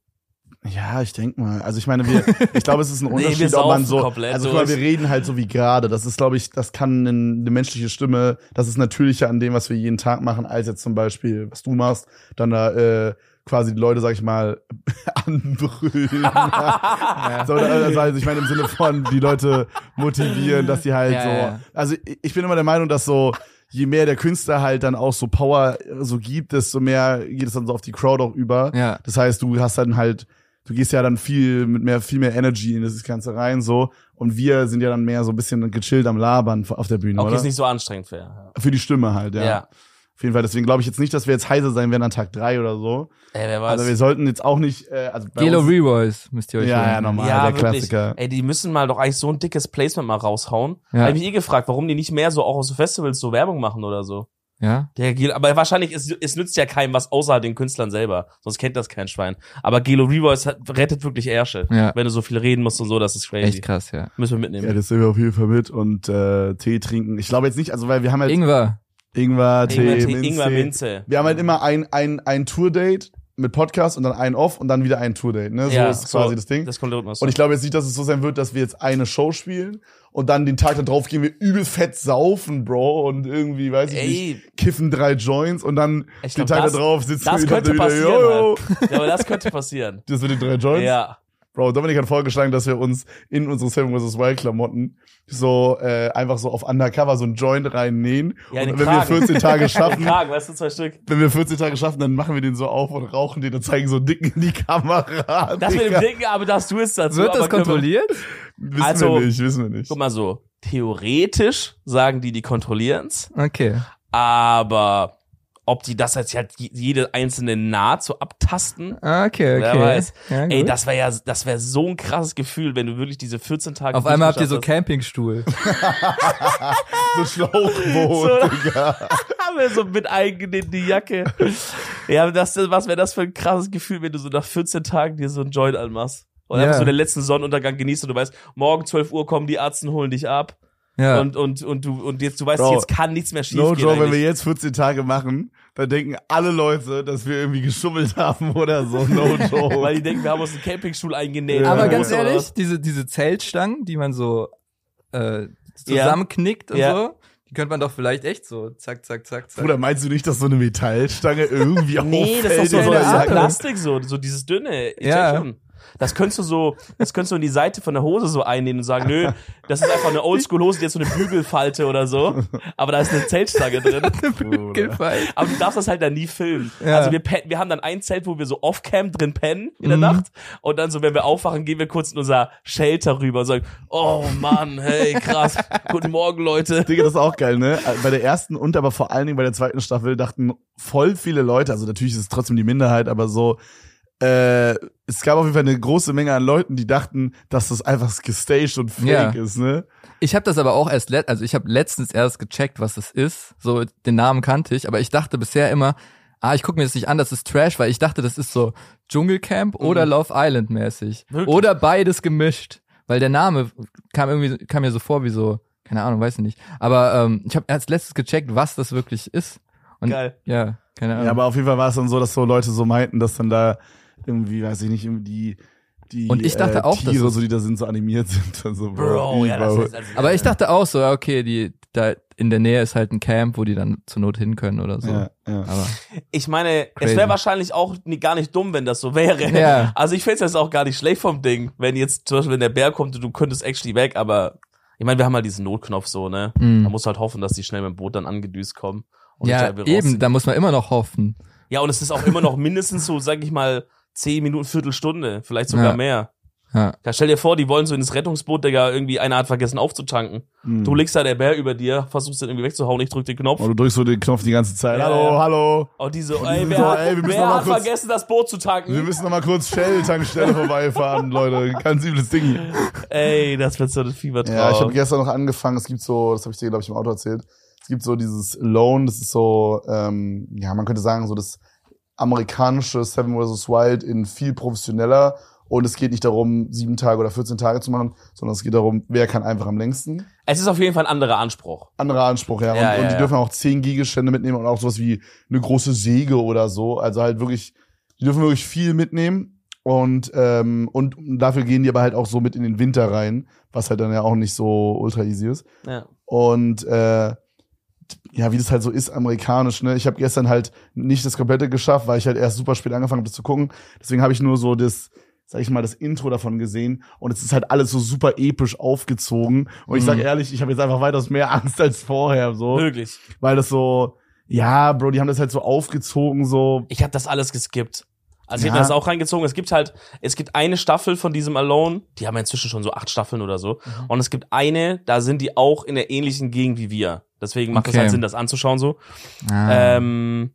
Ja, ich denk mal. Also ich meine, wir, ich glaube, es ist ein Nee, Unterschied, ob man so, also guck mal, wir reden halt so wie gerade. Das ist, glaube ich, das kann eine, eine menschliche Stimme, das ist natürlicher an dem, was wir jeden Tag machen, als jetzt zum Beispiel, was du machst, dann da äh, quasi die Leute, sag ich mal, anbrüllen. so, also, also ich meine im Sinne von die Leute motivieren, dass sie halt Ja, so. ja. Also ich- bin immer der Meinung, dass so je mehr der Künstler halt dann auch so Power so gibt, desto mehr geht es dann so auf die Crowd auch über. Ja. Das heißt, du hast dann halt, du gehst ja dann viel mit mehr, viel mehr Energy in das Ganze rein, so. Und wir sind ja dann mehr so ein bisschen gechillt am Labern auf der Bühne, Okay, oder? ist nicht so anstrengend für. Ja. Für die Stimme halt, ja. ja. Auf jeden Fall. Deswegen glaube ich jetzt nicht, dass wir jetzt heiser sein werden an Tag drei oder so. Ey, wer weiß. Also wir sollten jetzt auch nicht, äh, also bei Gelo Revoice müsst ihr euch Ja, ja, normal, ja, der wirklich. Klassiker. Ey, die müssen mal doch eigentlich so ein dickes Placement mal raushauen. Ja. Hab ich mich eh gefragt, warum die nicht mehr so auch auf so Festivals so Werbung machen oder so. Ja? Der Gelo, aber wahrscheinlich, es, es nützt ja keinem was außer den Künstlern selber. Sonst kennt das kein Schwein. Aber Gelo Revoice hat, rettet wirklich Ärsche. Ja. Wenn du so viel reden musst und so, das ist crazy. Echt krass, ja. Müssen wir mitnehmen. Ja, das nehmen wir auf jeden Fall mit und äh, Tee trinken. Ich glaube jetzt nicht, also weil wir haben halt Ingwer. Ingwer, Tee, Ingwer, Tee, Minztee. Ingwer Minze. Wir haben halt immer ein, ein, ein Tour-Date mit Podcast und dann ein Off und dann wieder ein Tour-Date, ne? So ja, ist quasi das Ding. Das kommt was. Und ich glaube jetzt nicht, dass es so sein wird, dass wir jetzt eine Show spielen und dann den Tag darauf gehen wir übel fett saufen, Bro, und irgendwie, weiß ich Ey. nicht, kiffen drei Joints und dann Ich den glaub, Tag das- darauf sitzen das wir könnte wieder, passieren, yo, yo. ja, aber das könnte passieren. Das mit den drei Joints? Ja. Bro, Dominik hat vorgeschlagen, dass wir uns in unsere Seven vs. Wild Klamotten so äh, einfach so auf Undercover so ein Joint reinnähen. Ja, und wenn wir Kragen. 14 Tage schaffen, Kragen, weißt du, zwei Stück. wenn wir 14 Tage schaffen, dann machen wir den so auf und rauchen den und zeigen so dicken in die Kamera. Das mit dem Digga. Dicken, aber das du es dazu. Wird das wir- kontrolliert? Wissen Also- wir nicht, wissen wir nicht. Guck mal so, theoretisch sagen die, die kontrollieren's, Okay. aber ob die das jetzt halt jede einzelne Naht so abtasten, Okay, okay. Wer weiß. Ja, ey, das wäre ja, das wäre so ein krasses Gefühl, wenn du wirklich diese 14 Tage Auf einmal habt ihr so durchgeschafft Campingstuhl. So Schlauchboot, So. Digga. hast. Haben wir so mit eingenähte Jacke. Ja, das, was wäre das für ein krasses Gefühl, wenn du so nach 14 Tagen dir so ein Joint anmachst? Und Ja. einfach so den letzten Sonnenuntergang genießt und du weißt, morgen 12 Uhr kommen die Ärzte, holen dich ab. Ja. Und, und, und du, und jetzt, du weißt, Bro, jetzt kann nichts mehr schief No. Joke, wenn wir jetzt 14 Tage machen, dann denken alle Leute, dass wir irgendwie geschummelt haben oder so. No joke. Weil die denken, wir haben uns einen Campingstuhl eingenäht. Ja. Aber Ja, ganz Oder ehrlich, diese, diese Zeltstangen, die man so äh, Ja. zusammenknickt und Ja. so, die könnte man doch vielleicht echt so zack, zack, zack, zack. Bruder, meinst du nicht, dass so eine Metallstange irgendwie Nee, das ist auffällt doch so, so ja. Plastik, so, so dieses dünne. Ich Ja. check schon. Das könntest du so, das könntest du in die Seite von der Hose so einnehmen und sagen, nö, das ist einfach eine Oldschool-Hose, die hat so eine Bügelfalte oder so. Aber da ist eine Zeltstange drin. Aber du darfst das halt dann nie filmen. Ja. Also wir, wir haben dann ein Zelt, wo wir so off-cam drin pennen in der Mhm. Nacht. Und dann so, wenn wir aufwachen, gehen wir kurz in unser Shelter rüber und sagen, oh Mann, hey, krass. Guten Morgen, Leute. Digga, das ist auch geil, ne? Bei der ersten und aber vor allen Dingen bei der zweiten Staffel dachten voll viele Leute, also natürlich ist es trotzdem die Minderheit, aber so, äh, es gab auf jeden Fall eine große Menge an Leuten, die dachten, dass das einfach gestaged und fake Ja. ist, ne? Ich habe das aber auch erst, let also ich habe letztens erst gecheckt, was das ist. So den Namen kannte ich, aber ich dachte bisher immer, ah, ich gucke mir das nicht an, das ist Trash, weil ich dachte, das ist so Dschungelcamp oder Love Island mäßig Wirklich? oder beides gemischt, weil der Name kam irgendwie kam mir so vor wie so, keine Ahnung, weiß ich nicht. Aber ähm, ich habe erst letztens gecheckt, was das wirklich ist. Und Geil. ja, keine Ahnung. Ja, aber auf jeden Fall war es dann so, dass so Leute so meinten, dass dann da irgendwie, weiß ich nicht, irgendwie die, die Und ich dachte äh, auch, Tiere, es- so die da sind, so animiert sind. Also, Bro, ja, das Bro. ist, also, aber ich dachte auch so, ja, okay, die da in der Nähe ist halt ein Camp, wo die dann zur Not hin können oder so. ja, ja. Aber Ich meine, es Crazy. wäre wahrscheinlich auch nie, gar nicht dumm, wenn das so wäre. Ja. Also ich find's jetzt auch gar nicht schlecht vom Ding, wenn jetzt zum Beispiel wenn der Bär kommt und du könntest actually weg, aber ich meine, wir haben halt diesen Notknopf so, ne? Mhm. Musst du halt hoffen, dass die schnell mit dem Boot dann angedüst kommen. Ja, irgendwie eben, da muss man immer noch hoffen. Ja, und es ist auch immer noch mindestens so, sag ich mal, zehn Minuten, Viertelstunde, vielleicht sogar Ja. mehr. Ja. Da stell dir vor, die wollen so ins Rettungsboot, Digga, irgendwie einer hat vergessen aufzutanken. Hm. Du legst da der Bär über dir, versuchst den irgendwie wegzuhauen, ich drück den Knopf. Und du drückst so den Knopf die ganze Zeit. Ja, hallo, ja. hallo. Und die so, ey, wer, so, hat, ey, wir wer hat kurz- vergessen, das Boot zu tanken? Wir müssen noch mal kurz Shell-Tankstelle vorbeifahren, Leute. Ganz übles Ding. Ey, das wird so ein Fiebertraum. Ja, ich habe gestern noch angefangen. Es gibt so, das habe ich dir, glaube ich, im Auto erzählt. Es gibt so dieses Loan, das ist so, ähm, ja, man könnte sagen, so das amerikanische Seven vs. Wild in viel professioneller. Und es geht nicht darum, sieben Tage oder 14 Tage zu machen, sondern es geht darum, wer kann einfach am längsten. Es ist auf jeden Fall ein anderer Anspruch. Anderer Anspruch, ja. Ja, und, ja, und die ja. dürfen auch 10 Gegenstände mitnehmen und auch sowas wie eine große Säge oder so. Also halt wirklich, die dürfen wirklich viel mitnehmen. Und, ähm, und dafür gehen die aber halt auch so mit in den Winter rein, was halt dann ja auch nicht so ultra easy ist. Ja. Und äh, ja, wie das halt so ist, amerikanisch, ne? Ich habe gestern halt nicht das komplette geschafft, weil ich halt erst super spät angefangen habe, das zu gucken. Deswegen habe ich nur so das, sag ich mal, das Intro davon gesehen. Und es ist halt alles so super episch aufgezogen. Und ich sag Mhm. ehrlich, ich habe jetzt einfach weitaus mehr Angst als vorher, so. Wirklich. Weil das so, ja, Bro, die haben das halt so aufgezogen, so. Ich habe das alles geskippt. Also ich Ja. habe das auch reingezogen. Es gibt halt, es gibt eine Staffel von diesem Alone, die haben ja inzwischen schon so acht Staffeln oder so. Mhm. Und es gibt eine, da sind die auch in der ähnlichen Gegend wie wir. Deswegen macht es Okay. halt Sinn, das anzuschauen so. Ah. Ähm,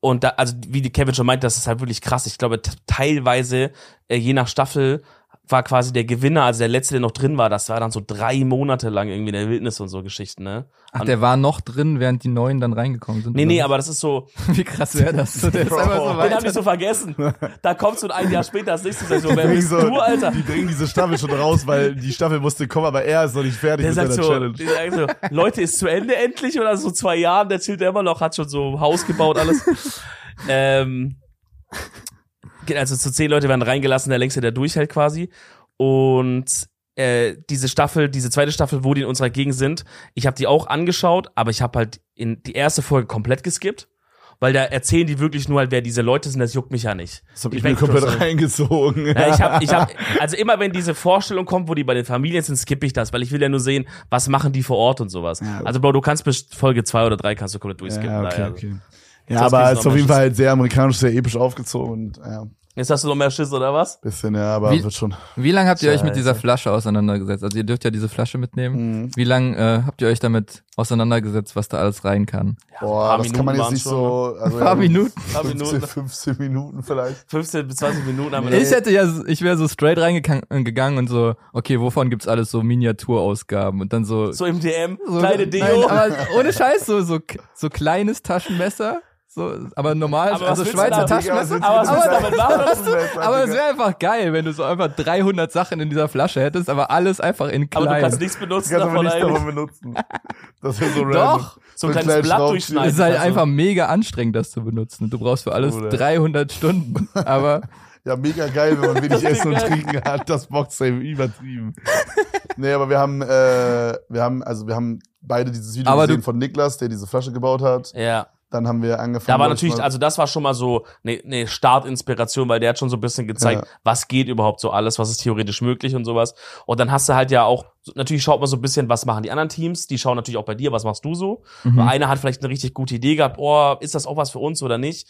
und da, also wie die Kevin schon meint, das ist halt wirklich krass. Ich glaube, teilweise, äh, je nach Staffel, war quasi der Gewinner, also der letzte, der noch drin war, das war dann so drei Monate lang irgendwie in der Wildnis und so Geschichten, ne? Ach, der war noch drin, während die neuen dann reingekommen sind. Nee, nee, aber das ist so, wie krass wäre das? So, der ist einfach so den hab ich so vergessen. Da kommst du ein Jahr später als nächstes sag ich so, wer bist bringen du, Alter? Die bringen diese Staffel schon raus, weil die Staffel musste kommen, aber er ist noch nicht fertig Der mit seiner so, Challenge. der sagt so, Leute, ist zu Ende endlich oder so zwei Jahren, der chillt immer noch, hat schon so Haus gebaut, alles. ähm, also zu zehn Leute werden reingelassen, der längste, der durchhält quasi. Und äh, diese Staffel, diese zweite Staffel, wo die in unserer Gegend sind, ich habe die auch angeschaut, aber ich habe halt in die erste Folge komplett geskippt. weil da erzählen die wirklich nur halt, wer diese Leute sind, das juckt mich ja nicht. Das hab ich, Ich mir weg- komplett sorry. reingezogen. Ja, ich hab, ich hab, also immer wenn diese Vorstellung kommt, wo die bei den Familien sind, skippe ich das, weil ich will ja nur sehen, was machen die vor Ort und sowas. Ja. Also Bro, du kannst bis Folge zwei oder drei kannst du komplett durchskippen. Ja, okay, daher. okay. Das Ja, aber es ist auf jeden Fall halt sehr amerikanisch, sehr episch aufgezogen und ja, Jetzt hast du noch mehr Schiss, oder was? bisschen, ja, aber Wie- wird schon. Wie lange habt ihr euch mit dieser Flasche auseinandergesetzt? Also ihr dürft ja diese Flasche mitnehmen. Mhm. Wie lange äh, habt ihr euch damit auseinandergesetzt, was da alles rein kann? Ja, Boah, paar das kann man Minuten jetzt nicht schon, ne? so. Also, Ein paar ja, Minuten. Paar 15, Minuten. 15 Minuten vielleicht. 15 bis 20 Minuten haben wir Ich hätte ja, ich wäre so straight reingegangen und so, okay, wovon gibt's alles so Miniaturausgaben und dann so, so im DM, so kleine Nein, Deo. aber ohne Scheiß so so so kleines Taschenmesser, so aber normal, Aber also Schweizer? Taschenmesser. Aber machen? Aber es wäre einfach geil, wenn du so einfach 300 Sachen in dieser Flasche hättest, aber alles einfach in aber klein. du kannst nichts benutzen kannst du aber davon nicht davon benutzen. Das wäre so random. Doch. So ein einen kleines Blatt durchschneiden. Es ist halt einfach mega anstrengend, das zu benutzen. Du brauchst für alles Oder? 300 Stunden. Aber Ja, mega geil, wenn man wenig Essen und. Trinken hat. Das Boxsafe übertrieben. nee, aber wir haben, äh, wir haben, also wir haben beide dieses Video Aber gesehen von Niklas, der diese Flasche gebaut hat. Ja. Dann haben wir angefangen. Da war natürlich, also das war schon mal so eine ne Startinspiration, weil der hat schon so ein bisschen gezeigt, Ja. was geht überhaupt so alles, was ist theoretisch möglich und sowas. Und dann hast du halt ja auch, natürlich schaut man so ein bisschen, was machen die anderen Teams, die schauen natürlich auch bei dir, was machst du so. Mhm. Einer hat vielleicht eine richtig gute Idee gehabt, oh, ist das auch was für uns oder nicht?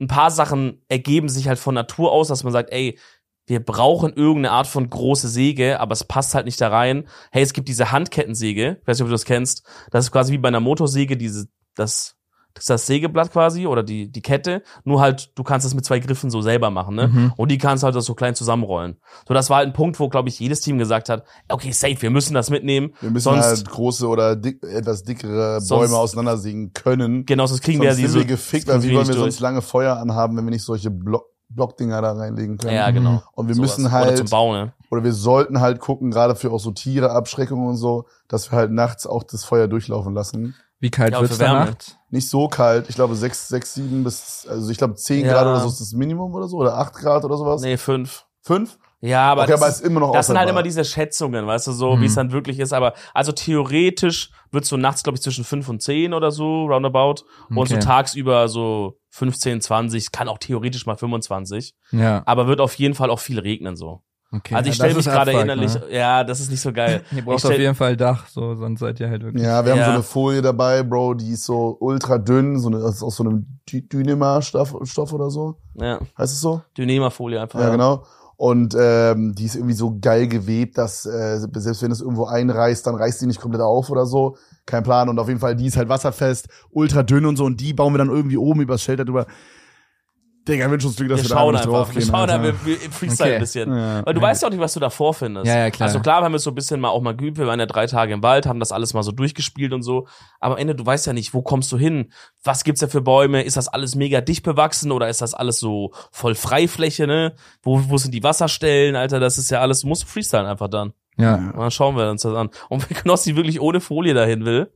Ein paar Sachen ergeben sich halt von Natur aus, dass man sagt, ey, wir brauchen irgendeine Art von große Säge, aber es passt halt nicht da rein. Hey, es gibt diese Handkettensäge, ich weiß nicht, ob du das kennst. Das ist quasi wie bei einer Motorsäge, diese, das, das ist das Sägeblatt quasi oder die, die Kette. Nur halt, du kannst das mit zwei Griffen so selber machen, ne? Mhm. Und die kannst du halt so klein zusammenrollen. So, das war halt ein Punkt, wo, glaube ich, jedes Team gesagt hat, okay, safe, wir müssen das mitnehmen. wir müssen sonst, halt große oder dick, etwas dickere Bäume auseinandersägen können. genau, sonst kriegen sonst wir ja sind diese. wir gefickt, das weil wie wir wollen wir nicht sonst lange Feuer anhaben, wenn wir nicht solche Block Blockdinger da reinlegen können. Ja, genau. Und wir Sowas. müssen Oder halt, zum Bauen, ne? oder wir sollten halt gucken, gerade für auch so Tiere, Abschreckung und so, dass wir halt nachts auch das Feuer durchlaufen lassen. Wie kalt Ja, wird's für Wärme. da nachts? Nicht so kalt, ich glaube sechs, sechs, sieben bis, also ich glaube zehn Ja. Grad oder so ist das Minimum oder so, oder acht Grad oder sowas. Nee, fünf. Fünf? Ja, aber okay, das, aber ist, es ist immer noch das sind halt immer diese Schätzungen, weißt du, so, Mhm. wie es dann wirklich ist. Aber also theoretisch wird so nachts, glaube ich, zwischen fünf und zehn oder so, roundabout. Und so Okay. tagsüber so 15, 20, kann auch theoretisch mal 25. Ja, Aber wird auf jeden Fall auch viel regnen so. Okay. Also ich Ja, das stelle mich ist gerade innerlich, Ne? ja, das ist nicht so geil. Ihr Ich braucht stell- auf jeden Fall Dach, so, sonst seid ihr halt wirklich. Ja, wir haben Ja. so eine Folie dabei, Bro, die ist so ultra dünn, so eine, das ist aus so einem Dy- Dynema-Stoff Stoff oder so. Ja, Heißt es so? Dynema-Folie einfach. Ja, genau. Und ähm, die ist irgendwie so geil gewebt, dass äh, selbst wenn es irgendwo einreißt, dann reißt die nicht komplett auf oder so. Kein Plan. Und auf jeden Fall, die ist halt wasserfest, ultra dünn und so. Und die bauen wir dann irgendwie oben übers Shelter drüber. Digga, wünsch uns Glück, dass Wir wir, schauen da einfach wir schauen einfach, wir wir freestyle Okay. ein bisschen. Ja. Weil du weißt ja auch nicht, was du da vorfindest. Ja, ja, klar. Also klar, wir haben jetzt so ein bisschen mal auch mal geübt, wir waren ja drei Tage im Wald, haben das alles mal so durchgespielt und so. Aber am Ende, du weißt ja nicht, wo kommst du hin? Was gibt's da für Bäume? Ist das alles mega dicht bewachsen oder ist das alles so voll Freifläche, ne? Wo, wo sind die Wasserstellen, Alter? Das ist ja alles, du musst freestylen einfach dann. Ja. Und dann schauen wir uns das an. Und wenn Knossi wirklich ohne Folie dahin will,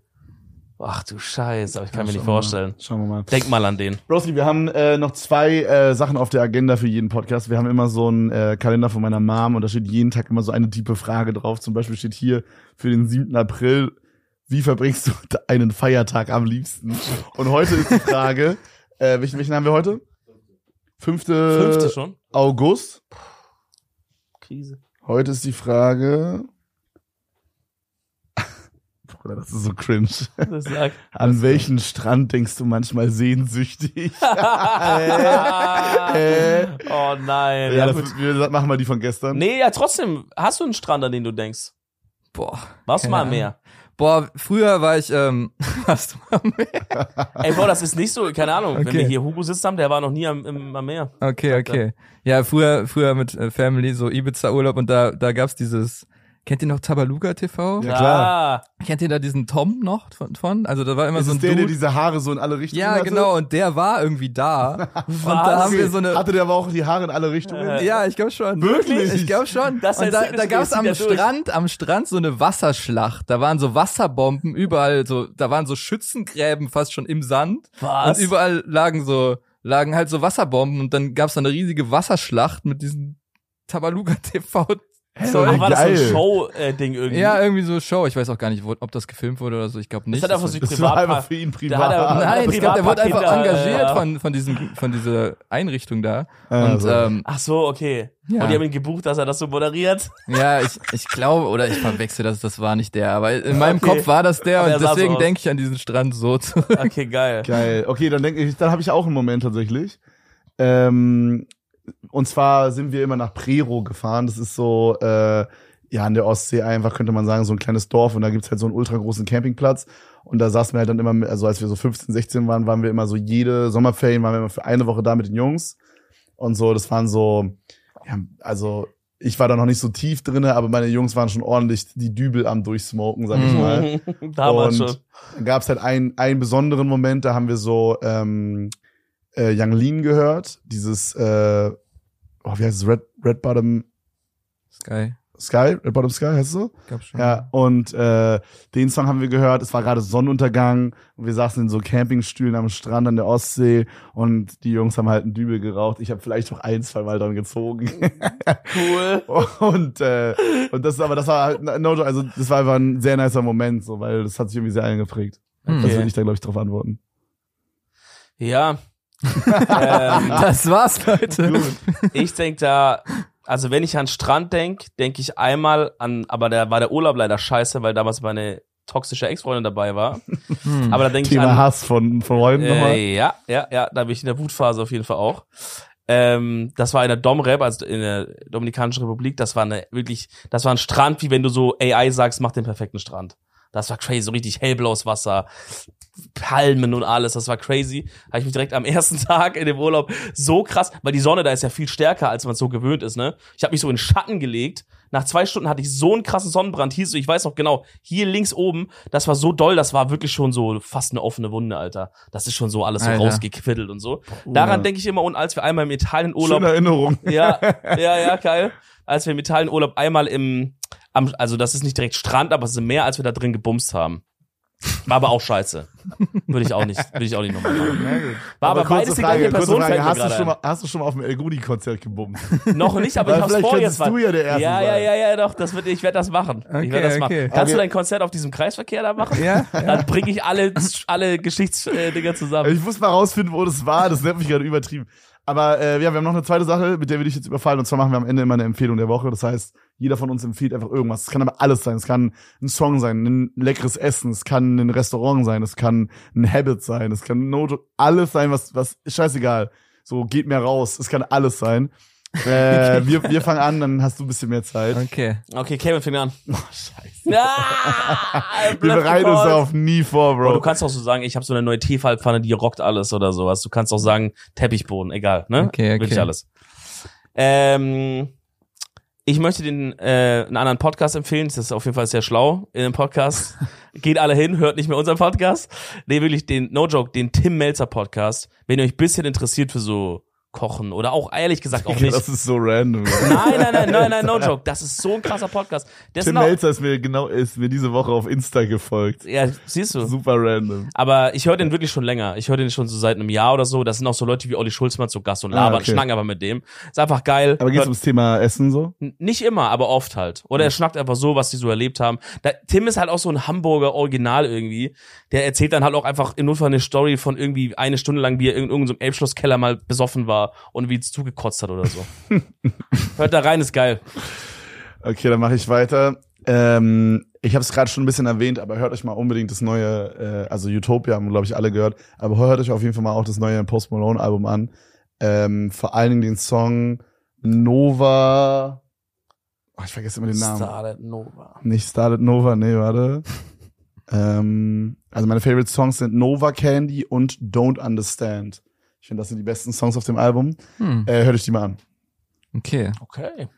ach du Scheiße, aber ich kann mir nicht wir mal. vorstellen. Schauen wir mal. Denk mal an den. Broski, wir haben äh, noch zwei äh, Sachen auf der Agenda für jeden Podcast. Wir haben immer so einen äh, Kalender von meiner Mom und da steht jeden Tag immer so eine tiefe Frage drauf. Zum Beispiel steht hier für den 7. April, wie verbringst du einen Feiertag am liebsten? Und heute ist die Frage, äh, welchen, welchen haben wir heute? Fünfte, Fünfte schon? August. Krise. Heute ist die Frage. Bruder, das ist so cringe. Sagt. An welchen Strand denkst du manchmal sehnsüchtig? Äh. oh nein. Ja, Ja, das, wir machen mal die von gestern. Nee, ja, trotzdem. Hast du einen Strand, an den du denkst? Boah. Warst du mal am. Meer? Boah, früher war ich, ähm, warst du mal am Meer? Ey, Bro, das ist nicht so, keine Ahnung. Wenn Okay. wir hier Hugo sitzen haben, der war noch nie am, im, am Meer. Okay, okay. Ja, früher, früher mit äh, Family, so Ibiza-Urlaub und da, da gab's dieses, kennt ihr noch Tabaluga TV? Ja, klar. Ah, Kennt ihr da diesen Tom noch von? von? Also da war immer Ist so es ein der, der Dude. diese Haare so in alle Richtungen Ja, hatte? genau, und der war irgendwie da. und da haben wir so eine. Hatte der aber auch die Haare in alle Richtungen? Äh, Ja, ich glaube schon. Wirklich? Ich glaube schon. Das und da, da gab's zieht am durch. Strand, am Strand so eine Wasserschlacht. Da waren so Wasserbomben überall, so, da waren so Schützengräben fast schon im Sand. was? Und überall lagen so, lagen halt so Wasserbomben und dann gab's da eine riesige Wasserschlacht mit diesen Tabaluga TV Zeug. Ach, war das so ein. Show-Ding irgendwie? Ja, irgendwie so Show. Ich weiß auch gar nicht, wo, ob das gefilmt wurde oder so. Ich glaube nicht. Das hat einfach so Das war Privat einfach für ihn Da hat er- privat. Nein, ich glaube, der wurde einfach engagiert ja. von, von, diesem, von dieser Einrichtung da. Ah, Und so. ähm, Ach so, okay. Ja. Und die haben ihn gebucht, dass er das so moderiert. ja, ich, ich glaube, oder ich verwechsel das, das war nicht der. Aber in meinem Okay. Kopf war das der er und so deswegen aus. denke ich an diesen Strand so zurück. Okay, geil. Geil. Okay, dann denke ich, dann habe ich auch einen Moment tatsächlich. Ähm, und zwar sind wir immer nach Prero gefahren. Das ist so, äh, ja, an der Ostsee einfach, könnte man sagen, so ein kleines Dorf. Und da gibt's halt so einen ultra großen Campingplatz. Und da saßen wir halt dann immer, also als wir so 15, 16 waren, waren wir immer so jede Sommerferien, waren wir immer für eine Woche da mit den Jungs. Und so, das waren so, ja, also ich war da noch nicht so tief drinne, aber meine Jungs waren schon ordentlich die Dübel am Durchsmoken, sag ich mal. Damals und schon. Dann gab es halt einen, einen besonderen Moment, da haben wir so ähm, äh, Young Lean gehört. Dieses, äh, oh, wie heißt es? Red, Red Bottom Sky, Sky? Red Bottom Sky heißt es so? glaub schon. Ja, und äh, den Song haben wir gehört. Es war gerade Sonnenuntergang und wir saßen in so Campingstühlen am Strand an der Ostsee und die Jungs haben halt einen Dübel geraucht. Ich habe vielleicht noch ein, zwei Mal dran gezogen. Cool. und äh, und das aber das war halt no, also das war einfach ein sehr nicer Moment so, weil das hat sich irgendwie sehr eingeprägt. Hm. Das würde ich da glaube ich drauf antworten. Ja. Ähm, Das war's, Leute. ich denk da, also wenn ich an Strand denk, denke ich einmal an, aber da war der Urlaub leider scheiße, weil damals meine toxische Ex-Freundin dabei war. Hm. Aber da denke ich Thema an, Hass von Freunden nochmal. Äh, ja, ja, ja, da bin ich in der Wutphase auf jeden Fall auch. Ähm, das war in der Domrep, also in der Dominikanischen Republik. Das war eine wirklich, das war ein Strand, wie wenn du so AI sagst, mach den perfekten Strand. Das war crazy, so richtig hellblaues Wasser, Palmen und alles, das war crazy. Habe ich mich direkt am ersten Tag in dem Urlaub so krass, weil die Sonne da ist ja viel stärker, als man so gewöhnt ist, ne? Ich habe mich so in den Schatten gelegt. Nach zwei Stunden hatte ich so einen krassen Sonnenbrand. Hieß so, ich weiß noch genau, hier links oben, das war so doll, das war wirklich schon so fast eine offene Wunde, Alter. Das ist schon so alles so Alter. rausgequiddelt und so. Daran denke ich immer, und als wir einmal im Italien-Urlaub Schöne Erinnerung. ja, ja, ja, geil. Als wir im Italien-Urlaub einmal im, am, also das ist nicht direkt Strand, aber es ist mehr, als wir da drin gebumst haben. War aber auch scheiße. Würde ich auch nicht, würde ich auch nicht nochmal machen. War aber, beides die gleiche Person, Frage. Hast, du schon mal, hast du schon mal auf dem El Gudi-Konzert gebumst? Noch nicht, aber Weil ich hab's vor jetzt. du ja der Erste ja, ja, ja, ja, doch, das wird, ich werde das machen. ich Okay, werde das machen. okay. Kannst Okay. du dein Konzert auf diesem Kreisverkehr da machen? Ja, Dann bringe ich alle, alle Geschichtsdinger zusammen. Ich muss mal rausfinden, wo das war. Das nennt mich gerade übertrieben. Aber äh, ja, wir haben noch eine zweite Sache, mit der will ich jetzt überfallen. Und zwar machen wir am Ende immer eine Empfehlung der Woche. Das heißt, jeder von uns empfiehlt einfach irgendwas. Es kann aber alles sein. Es kann ein Song sein, ein leckeres Essen. Es kann ein Restaurant sein. Es kann ein Habit sein. Es kann no alles sein, was, was, scheißegal. So, geht mir raus. Es kann alles sein. Äh, wir, wir fangen an, dann hast du ein bisschen mehr Zeit. Okay. Okay, Kevin, fang an. Oh, scheiße. Ah, Wir bereiten uns auf nie vor, Aber Bro. du kannst auch so sagen, ich habe so eine neue Tefalpfanne, die rockt alles oder sowas. Du kannst auch sagen, Teppichboden, egal, ne? Okay, okay. Will ich alles. Ähm, ich möchte den äh, einen anderen Podcast empfehlen. Das ist auf jeden Fall sehr schlau in dem Podcast. Geht alle hin, hört nicht mehr unseren Podcast. Nee, wirklich den, no joke, den Tim Melzer Podcast. Wenn ihr euch ein bisschen interessiert für so Kochen oder auch ehrlich gesagt auch nicht. Das ist so random. Nein, nein, nein, nein, nein, no joke. Das ist so ein krasser Podcast. Der Tim Melzer ist mir genau, ist mir diese Woche auf Insta gefolgt. ja, siehst du. Super random. Aber ich höre den wirklich schon länger. Ich höre den schon so seit einem Jahr oder so. Das sind auch so Leute wie Olli Schulzmann zu Gast und Ah, labern, okay. schnacken aber mit dem. Ist einfach geil. Aber geht's ums Thema Essen so? Nicht immer, aber oft halt. Oder er schnackt einfach so, was die so erlebt haben. Da, Tim ist halt auch so ein Hamburger Original irgendwie. Der erzählt dann halt auch einfach im Notfall eine Story von irgendwie eine Stunde lang, wie er in irgendeinem Elbschlosskeller mal besoffen war und wie es zugekotzt hat oder so. Hört da rein, ist geil. Okay, dann mache ich weiter. Ähm, ich habe es gerade schon ein bisschen erwähnt, aber hört euch mal unbedingt das neue, äh, also Utopia haben glaube ich alle gehört, aber hört euch auf jeden Fall mal auch das neue Post Malone Album an. Ähm, vor allen Dingen den Song Nova. Oh, ich vergesse immer den Namen. Starlet Nova. Nicht Started Nova, nee, warte. ähm, also meine Favorite Songs sind Nova Candy und Don't Understand. Ich finde, das sind die besten Songs auf dem Album. Hm. Äh, hört euch die mal an. Okay. Okay.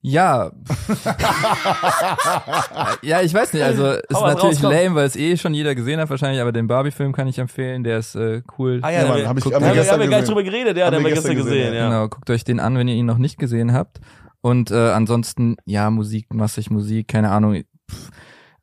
Ja. ja, ich weiß nicht, also ist Hau natürlich raus, komm. lame, weil es eh schon jeder gesehen hat wahrscheinlich, aber den Barbie-Film kann ich empfehlen, der ist äh, cool. Ah Ja, ja, Mann, wir, hab ich- haben wir, gestern haben wir gar nicht gesehen. drüber geredet, ja, Haben den haben wir wir gestern gestern gesehen, gesehen, ja. Genau, guckt euch den an, wenn ihr ihn noch nicht gesehen habt. Und äh, ansonsten, ja, Musik, massig Musik, keine Ahnung. Pff,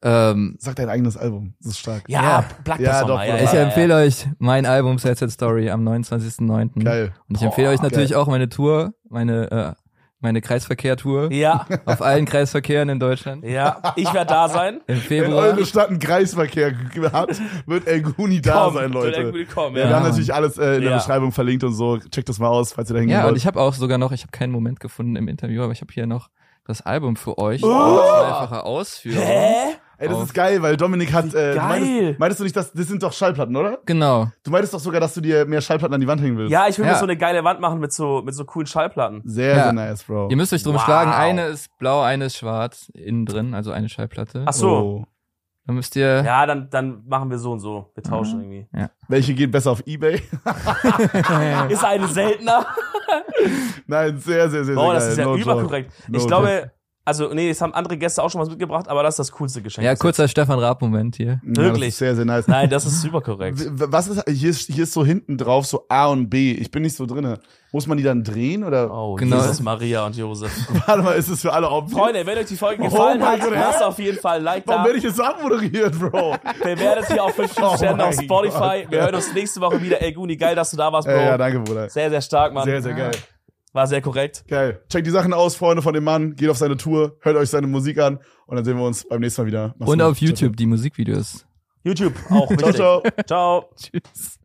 ähm, Sag dein eigenes Album. Das ist stark. Ja, Ja. Ja, Song, doch, ja, doch. ich ja, empfehle euch mein Album Sad Sad Story am 29.09. Geil. Und ich empfehle Boah, euch natürlich geil. auch meine Tour, meine äh, meine Kreisverkehr-Tour Ja, auf allen Kreisverkehren in Deutschland. ja, ich werde da sein. Im Wenn Februar. eure Stadt einen Kreisverkehr hat, wird El Guni da Komm, sein, wird Leute. El Guni kommen, ja. ja. Wir haben natürlich alles äh, in der Ja. Beschreibung verlinkt und so. Checkt das mal aus, falls ihr da hingehen Ja, und wollt. ich habe auch sogar noch, ich habe keinen Moment gefunden im Interview, aber ich habe hier noch das Album für euch. Oh! Einfache Ausführung. Hä? Ey, das auf- ist geil, weil Dominik hat. Äh, du Geil. Meintest, meintest du nicht, dass das sind doch Schallplatten, oder? Genau. Du meintest doch sogar, dass du dir mehr Schallplatten an die Wand hängen willst. Ja, ich will mir Ja. so eine geile Wand machen mit so, mit so coolen Schallplatten. Sehr, Ja. sehr nice, Bro. Ihr müsst euch drum Wow. schlagen. Eine ist blau, eine ist schwarz innen drin, also eine Schallplatte. Ach so. Oh. Dann müsst ihr. Ja, dann, dann machen wir so und so. Wir tauschen irgendwie. Welche geht besser auf Ebay? Ist eine seltener. Nein, sehr, sehr, sehr, sehr Oh, das geil. ist ja No überkorrekt. No ich joke. glaube, also, nee, es haben andere Gäste auch schon was mitgebracht, aber das ist das coolste Geschenk. Ja, kurzer Stefan Raab-Moment hier. Ja, Wirklich? sehr, sehr nice. Nein, das ist super korrekt. Was ist, hier ist, hier ist so hinten drauf so A und B. Ich bin nicht so drinne. Muss man die dann drehen oder? Oh, Genau. Jesus, Maria und Josef. Warte mal, ist es für alle Opfer? Freunde, wenn euch die Folge Oh gefallen mein hat, Gott, lasst auf jeden Fall ein Like Warum da. werde ich jetzt abmoderiert, Bro? Bewertet hier auf 5 Oh Sterne auf Spotify. Wir hören uns nächste Woche wieder. Ey, Guni, geil, dass du da warst, Bro. Äh, ja, danke, Bruder. Sehr, sehr stark, Mann. Sehr, sehr geil. War sehr korrekt. Geil. Checkt die Sachen aus, Freunde von dem Mann. Geht auf seine Tour, hört euch seine Musik an und dann sehen wir uns beim nächsten Mal wieder. Macht's Und gut. auf Ciao, ciao. YouTube die Musikvideos. YouTube auch wichtig. ciao. Ciao. Tschüss.